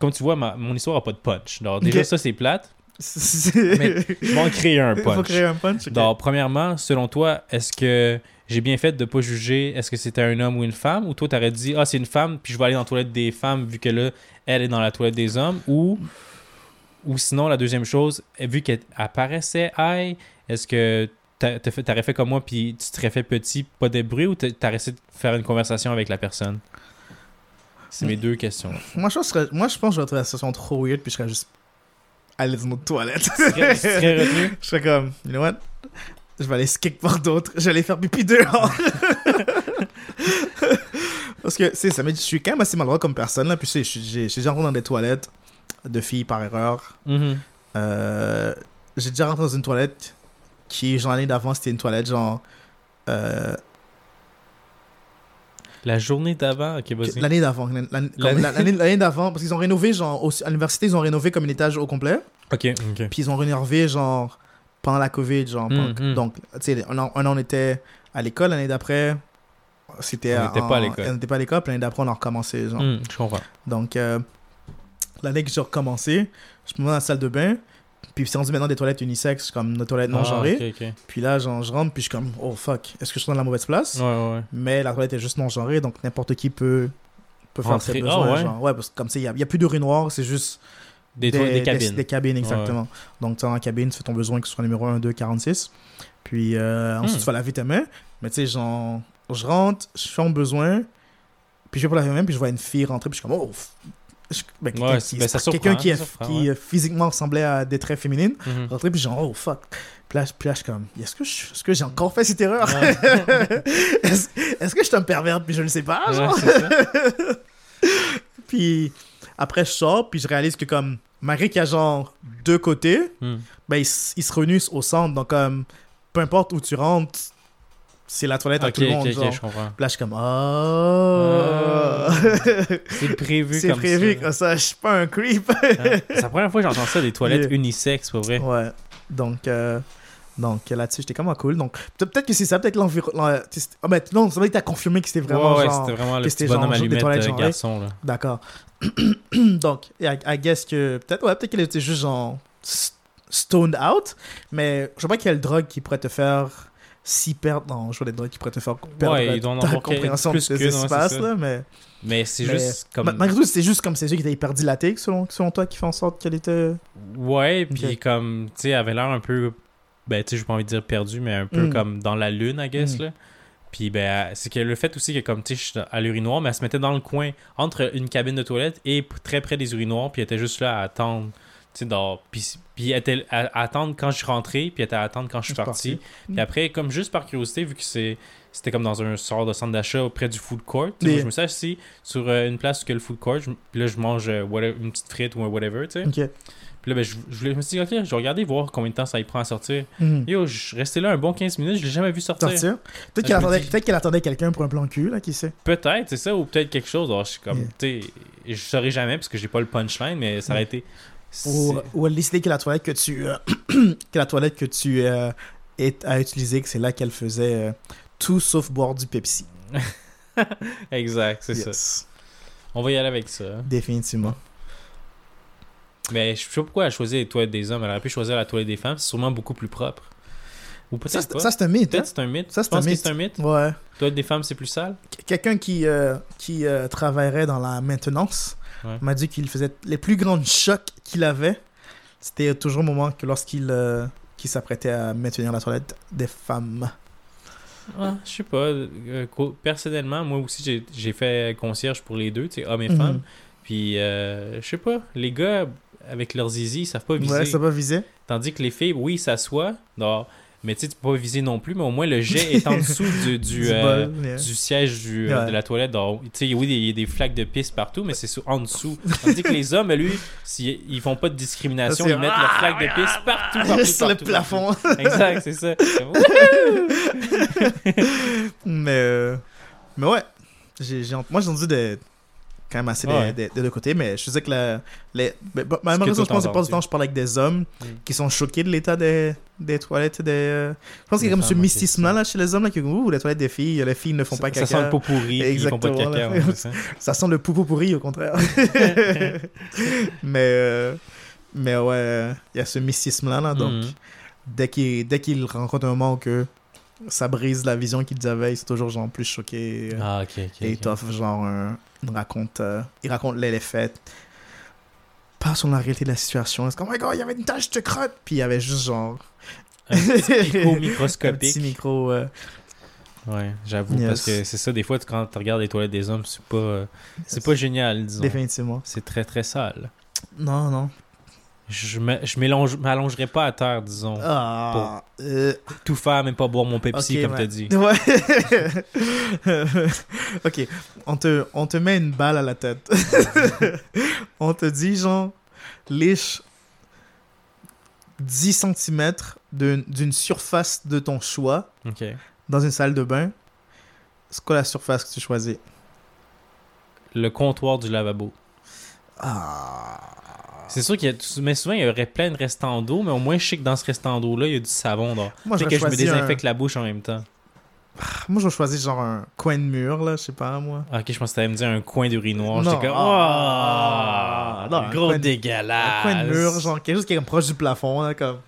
comme tu vois, ma- mon histoire a pas de punch. Alors, déjà, ça, c'est plate. Mais je vais en créer un Il faut punch. créer un punch. Donc, premièrement, selon toi, est-ce que j'ai bien fait de pas juger est-ce que c'était un homme ou une femme? Ou toi t'aurais dit ah c'est une femme puis je vais aller dans la toilette des femmes vu que là elle est dans la toilette des hommes? Ou ou sinon la deuxième chose vu qu'elle apparaissait high est-ce que t'aurais fait comme moi puis tu serais fait petit pas de bruit ou t'a- t'aurais essayé de faire une conversation avec la personne? C'est mes deux questions Moi, je pense, que- moi, je pense que je vais trouver la situation trop weird, puis je serais juste aller dans une autre toilette. retenu? Je serais comme, you know what? Je vais aller skate par d'autres. Je vais aller faire pipi dehors. Parce que, c'est ça, mais je suis quand même assez maladroit comme personne, là. Puis, je j'ai déjà rentré dans des toilettes de filles par erreur. Mhm. Euh, j'ai déjà rentré dans une toilette qui, genre, l'année d'avant, c'était une toilette, genre. euh, la journée d'avant ok vas-y l'année d'avant. l'année- d'avant, parce qu'ils ont rénové, genre, au- à l'université, ils ont rénové comme un étage au complet. ok ok Puis ils ont rénové, genre, pendant la COVID, genre. Mm, pendant- mm. Donc, tu sais, un an, on était à l'école, l'année d'après, c'était. On n'était pas à l'école. On n'était pas à l'école, l'année d'après, on a recommencé, genre. Hmm, je comprends Donc, euh, l'année que j'ai recommencé, je me mets dans la salle de bain, puis c'est rendu maintenant des toilettes unisexes, comme nos toilettes non Ah, genrées. Puis là, genre, je rentre, puis je suis comme, oh fuck, est-ce que je suis dans la mauvaise place? Ouais, ouais, ouais. Mais la toilette est juste non genrée, donc n'importe qui peut, peut faire ses Ah, besoins. ouais? genre. ouais, parce que comme ça, il n'y a, il y a plus d'urinoir, c'est juste Des, cabines. Des, cabines, exactement. Donc, tu es la cabine, tu fais ton besoin, que ce soit numéro 1, 2, 46. Puis euh, ensuite, Hmm. tu vas laver tes mains. Mais tu sais, genre, je rentre, je fais mon besoin, puis je vais pour laver mes mains, puis je vois une fille rentrer, puis je suis comme, oh, ben, quelqu'un Ouais, qui, ben, quelqu'un qui, surprend, ouais. euh, physiquement ressemblait à des traits féminines. Mhm. Rentré, puis genre, oh fuck. Puis là, je- puis là, je suis comme, est-ce que je- est-ce que j'ai encore fait cette erreur? Ouais. Est-ce que je suis un pervers? Puis je ne sais pas genre? Puis après, je sors, puis je réalise que comme, malgré qu'il y a genre deux côtés, Hmm. ben, ils se réunissent au centre. Donc, comme, peu importe où tu rentres, c'est la toilette à Ok, tout le monde. ok, genre. je là, je suis comme, oh. C'est prévu c'est comme prévu ça. comme ça. Je suis pas un creep. Hein? C'est la première fois que j'entends ça, des toilettes Yeah. unisexes, pour vrai. ouais. Donc, euh, donc là-dessus, j'étais comme ah, cool. Donc, peut- peut-être que c'est ça, peut-être l'environnement. Oh, mais non, c'est vrai que t'as confirmé que c'était vraiment ouais, ouais, genre. c'était vraiment le petit bonhomme genre- genre des toilettes euh, genrées. garçon, là. D'accord. Donc, I, I guess que. Peut-être ouais, peut-être qu'elle était juste genre. stoned out. Mais je sais pas quelle drogue qui pourrait te faire si perdre. Non, je vois des drogues qui pourraient te faire perdre Ouais, ta quel- compréhension plus de qu'une, ce qui ouais, se passe, c'est ça. là. Mais. Mais c'est juste comme... Malgré tout, c'est juste comme c'est yeux qui étaient hyper dilatés, selon, selon toi, qui fait en sorte qu'elle était. Ouais, puis comme, tu sais, elle avait l'air un peu, ben, tu sais, j'ai pas envie de dire perdu, mais un peu Mm. comme dans la lune, I guess, Mm. là. Puis, ben, c'est que le fait aussi que, comme, tu sais, je à l'urinoir, mais elle se mettait dans le coin, entre une cabine de toilette et très près des urinoirs, puis elle était juste là à attendre, dans... Puis, puis elle était à, à attendre quand je suis rentré, puis elle était à attendre quand je suis parti. Puis après, comme juste par curiosité, vu que c'est... C'était comme dans un sort de centre d'achat auprès du food court. Moi, Yeah. je me suis assis sur euh, une place a le food court. je- Puis là, je mange euh, whatever- une petite frite ou un whatever, tu sais. Puis là, ben, je, je, me suis dit, ok, je vais regarder voir combien de temps ça y prend à sortir. Mhm. Yo, je suis resté là un bon 15 minutes, je l'ai jamais vu sortir. Sortir? Peut-être qu'elle attendait, dis- attendait quelqu'un pour un plan cul, là, qui sait. Peut-être, c'est ça, ou peut-être quelque chose. Alors, je suis comme, Yeah. tu sais, je saurais jamais parce que j'ai pas le punchline, mais ça aurait été. Ou, ou elle décidait que la toilette que tu, euh, que la toilette que tu euh, est, as utilisée, que c'est là qu'elle faisait euh, tout sauf boire du Pepsi. exact, c'est ça. On va y aller avec ça. Définitivement. Mais je sais pas pourquoi elle a choisi les toilettes des hommes. Elle aurait pu choisir la toilette des femmes, c'est sûrement beaucoup plus propre. Ou Ça, peut-être c'est- pas. ça, c'est un mythe. hein? Peut-être c'est un mythe. Ça, c'est un mythe. c'est un mythe? Ouais. Toilette des femmes, c'est plus sale? Qu- Quelqu'un qui, qui travaillerait dans la maintenance Ouais. m'a dit qu'il faisait les plus grands chocs qu'il avait. C'était toujours au moment que lorsqu'il euh, s'apprêtait à maintenir la toilette des femmes. Ah, je sais pas. euh, personnellement, moi aussi, j'ai- fait concierge pour les deux, tu sais, hommes et Mhm. femmes. Puis, euh, je sais pas, les gars, avec leurs zizi, ils savent pas viser. Ouais, ça va viser. Tandis que les filles, oui, ils s'assoient. Mais tu sais, tu peux pas viser non plus, mais au moins le jet est en dessous du, du, Du euh, bol, yeah. du siège du, euh, de la toilette. Donc, tu sais, oui, il y a des flaques de pisse partout, mais c'est en dessous. Tandis que les hommes, lui, s'ils- ils font pas de discrimination, ils mettent leurs flaques de pisse partout, partout, Sur le partout, plafond. Exact, c'est ça. Mais, euh, mais ouais, j'ai, moi j'ai entendu des, quand même assez des- Ouais. des, des deux côtés, mais je sais que la, les, mais, bah, malheureusement, toi, je pense que pas du temps, je parle avec des hommes Mm. qui sont choqués de l'état des, des toilettes. Des, euh, je pense qu'il y a comme ce mysticisme-là là, chez les hommes, là, qui ouh, les toilettes des filles, les filles ne font pas ça, caca. ça sent le pot pourri, puis ils font pas de Exactement, caca. ouais, ça. Ça sent le poupou pourri, au contraire. mais, euh, mais ouais, il y a ce mysticisme-là, là, donc Mhm. dès qu'ils qu'ils rencontrent un moment où que ça brise la vision qu'ils avaient, ils sont toujours genre plus choqués. euh, Ah, ok, ok. et ils ok. t'offrent genre un, ils racontent, euh, ils racontent les, les faits. Pas sur la réalité de la situation. C'est comme, oh my god, il y avait une tache de crotte. Puis il y avait juste genre. Un petit un microscopique. petit micro. euh, Ouais, j'avoue, Yes. parce que c'est ça, des fois, quand tu regardes les toilettes des hommes, c'est pas, euh, c'est pas génial, disons. définitivement. C'est très, très sale. Non, non. Je me- je m'allongerai pas à terre, disons. Ah. euh, Tout faire, même pas boire mon Pepsi, comme ouais. t'as dit. Ouais. ok, on te, on te met une balle à la tête. on te dit, genre, liche 10 cm d'une surface de ton choix dans une salle de bain. C'est quoi la surface que tu choisis? Le comptoir du lavabo. Ah. C'est sûr qu'il y a, mais souvent, il y aurait plein de restants d'eau, mais au moins, je sais que dans ce restant d'eau-là, il y a du savon. Moi, j'aurais que je me choisi un- désinfecte la bouche en même temps. Moi, je choisis genre un coin de mur, là, je sais pas, moi. Ah, Ok, je pense que t'allais me dire un coin d'urinoir. J'étais comme, Ah. oh, Non, un gros coin dégueulasse. Un coin de mur, genre quelque chose qui est proche du plafond, là, comme.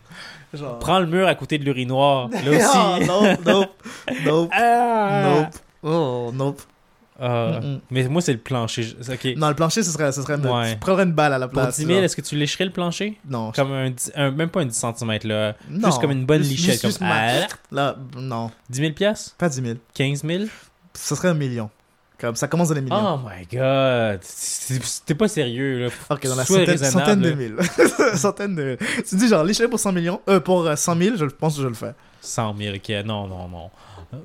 Genre. Prends le mur à côté de l'urinoir. Là Ah, aussi. nope, nope, nope, Ah! nope. Oh, nope. Ah, Mm-mm. Mais moi, c'est le plancher. Je- Ok. Non, le plancher, ce serait, ce serait une- Ouais. tu prendrais une balle à la Pour place. 10 000, là. est-ce que tu lécherais le plancher? Non, Comme un, un- Même pas un 10 cm, là. non. Juste comme une bonne lichette. comme, ma- Là, non, 10 000 piastres? pas 10 000. 15 000? Ce serait un million. Comme ça commence dans les millions. Oh my god. T'es pas sérieux, là. ok, dans la centaine, centaine de mille. centaine de mille. Tu dis genre, lécher pour 100 millions, euh, pour euh, 100 000, je pense que je le fais. 100 000, ok. Non, non, non.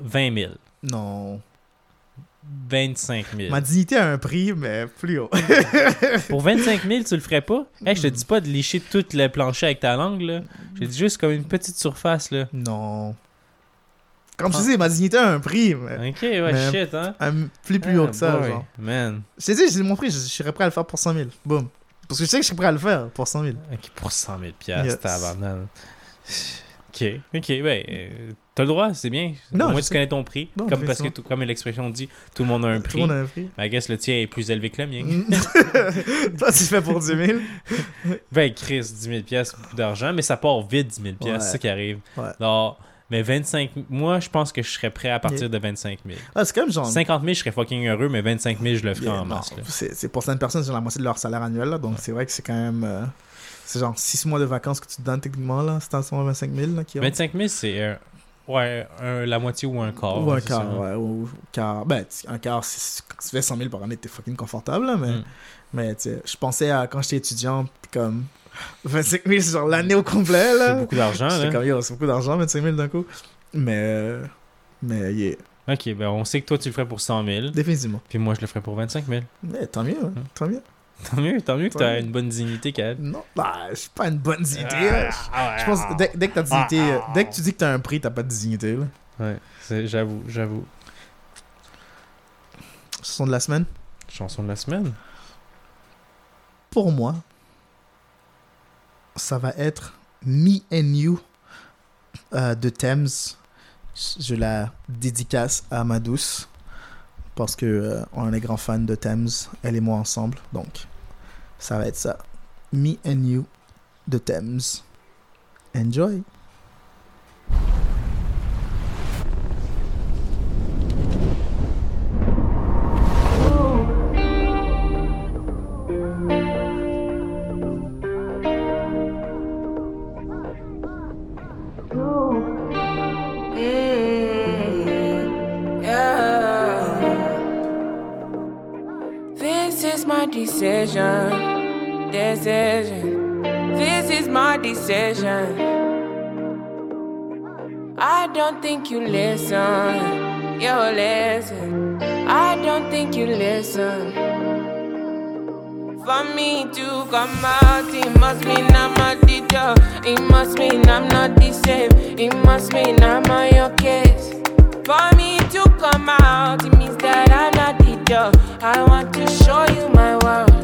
20 000. Non. 25 000. Ma dignité a un prix, mais plus haut. Pour 25 000, tu le ferais pas? Hey, je te dis pas de lécher tout le plancher avec ta langue, là. Je te dis juste comme une petite surface, là. non. Comme je Ah. te dis, ma dignité a un prix, mais Ok, ouais, Mais- shit, hein? un plus plus haut Ah, que ça, boy, genre. Man. Je t'ai dit, j'ai mon prix, je, je serais prêt à le faire pour 100 000. Boum. Parce que je sais que je serais prêt à le faire pour 100 000. Ok, pour 100 000 piastres, Yes. tabarnak. Ok, ok, ben, t'as le droit, c'est bien. Non, Au moins, tu sais. connais ton prix. Non, comme, parce que, tout- comme l'expression dit, tout le monde a un Tout prix. le monde a un prix. Mais I guess le tien est plus élevé que le mien. Toi, tu fais pour 10 000. Ben, Chris, 10 000 piastres, c'est beaucoup d'argent, mais ça part vite, 10 000 piastres, Ouais. c'est ça qui arrive. Ouais. Alors, mais 25 moi, je pense que je serais prêt à partir de 25 000. Ah, c'est même genre. 50 000, je serais fucking heureux, mais 25 000, je le ferais Yeah, en masse. c'est pour certaines personnes, c'est la moitié de leur salaire annuel, là, donc c'est vrai que c'est quand même. euh, c'est genre 6 mois de vacances que tu te donnes techniquement, là. C'est en ce moment 25 000, là, qui ont. 25 000, c'est euh, ouais, un- la moitié ou un quart. Ou un c'est quart, ça. ouais. Ou, quart. Ben, un quart, si tu fais 100 000 par année, t'es fucking confortable, là, mais. Mm. Mais, tu sais, je pensais à quand j'étais étudiant, pis comme. 25 000, c'est genre l'année au complet, C'est là. beaucoup d'argent, là. comme, yo, c'est beaucoup d'argent, 25 000 d'un coup. Mais. euh, Mais, yeah, Ok, ben on sait que toi, tu le ferais pour 100 000, définitivement. puis moi, je le ferais pour 25 000. Mais tant mieux, hein, Mm. tant mieux. Tant mieux, tant mieux que t'as mieux. une bonne dignité, Kad. Non, bah, je suis pas une bonne dignité, là. Ah, Je pense que dès, dès que t'as dignité, euh, dès que tu dis que t'as un prix, t'as pas de dignité. Là. Ouais, j'avoue, j'avoue. Chanson de la semaine? Chanson de la semaine. Pour moi, ça va être Me and You euh, de Thames. Je la dédicace à ma douce parce que euh, on est grand fan de Thames, elle et moi ensemble. Donc, ça va être ça. Me and You de Thames. Enjoy. Decision. Decision. This is my decision. I don't think you listen. You listen. I don't think you listen. For me to come out, it must mean I'm a teacher. It must mean I'm not the same. It must mean I'm on your case. For me to come out, it means that I'm not the job. I want to show you my world.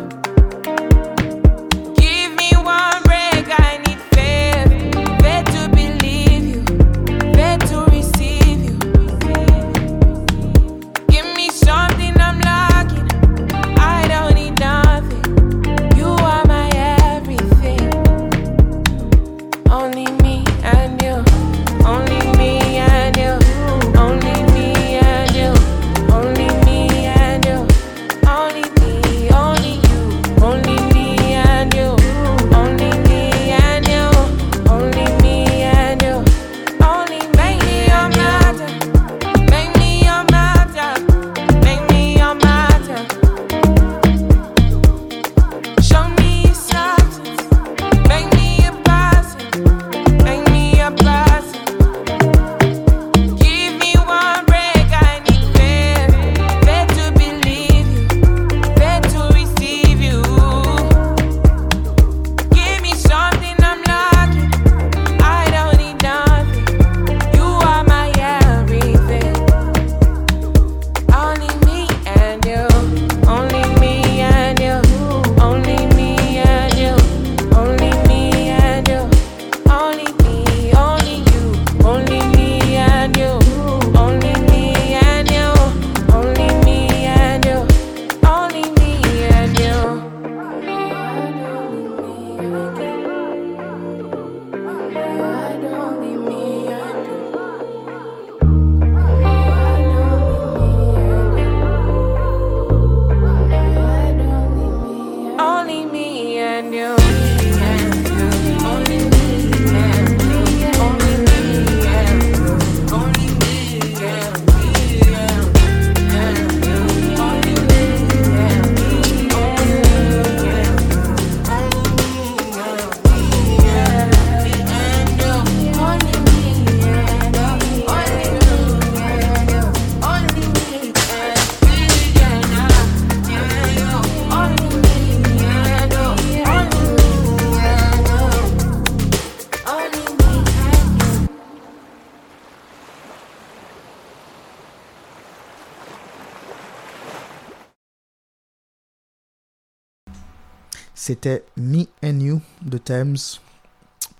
C'était Me and You de Thames.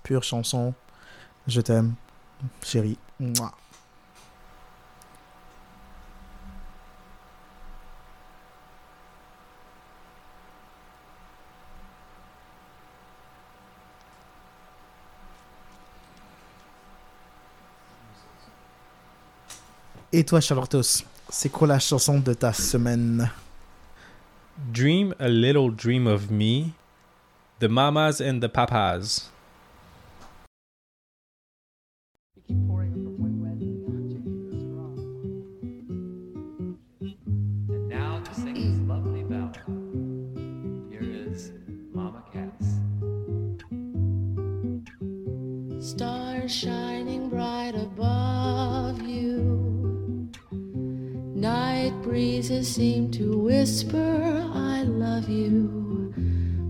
Pure chanson. Je t'aime, chérie. Et toi, Charlotos, c'est quoi la chanson de ta semaine? Dream a little dream of me. The mamas and the papas. And now to sing this lovely ballad, here is Mama Cass. Stars shining bright above you. Night breezes seem to whisper, I love you.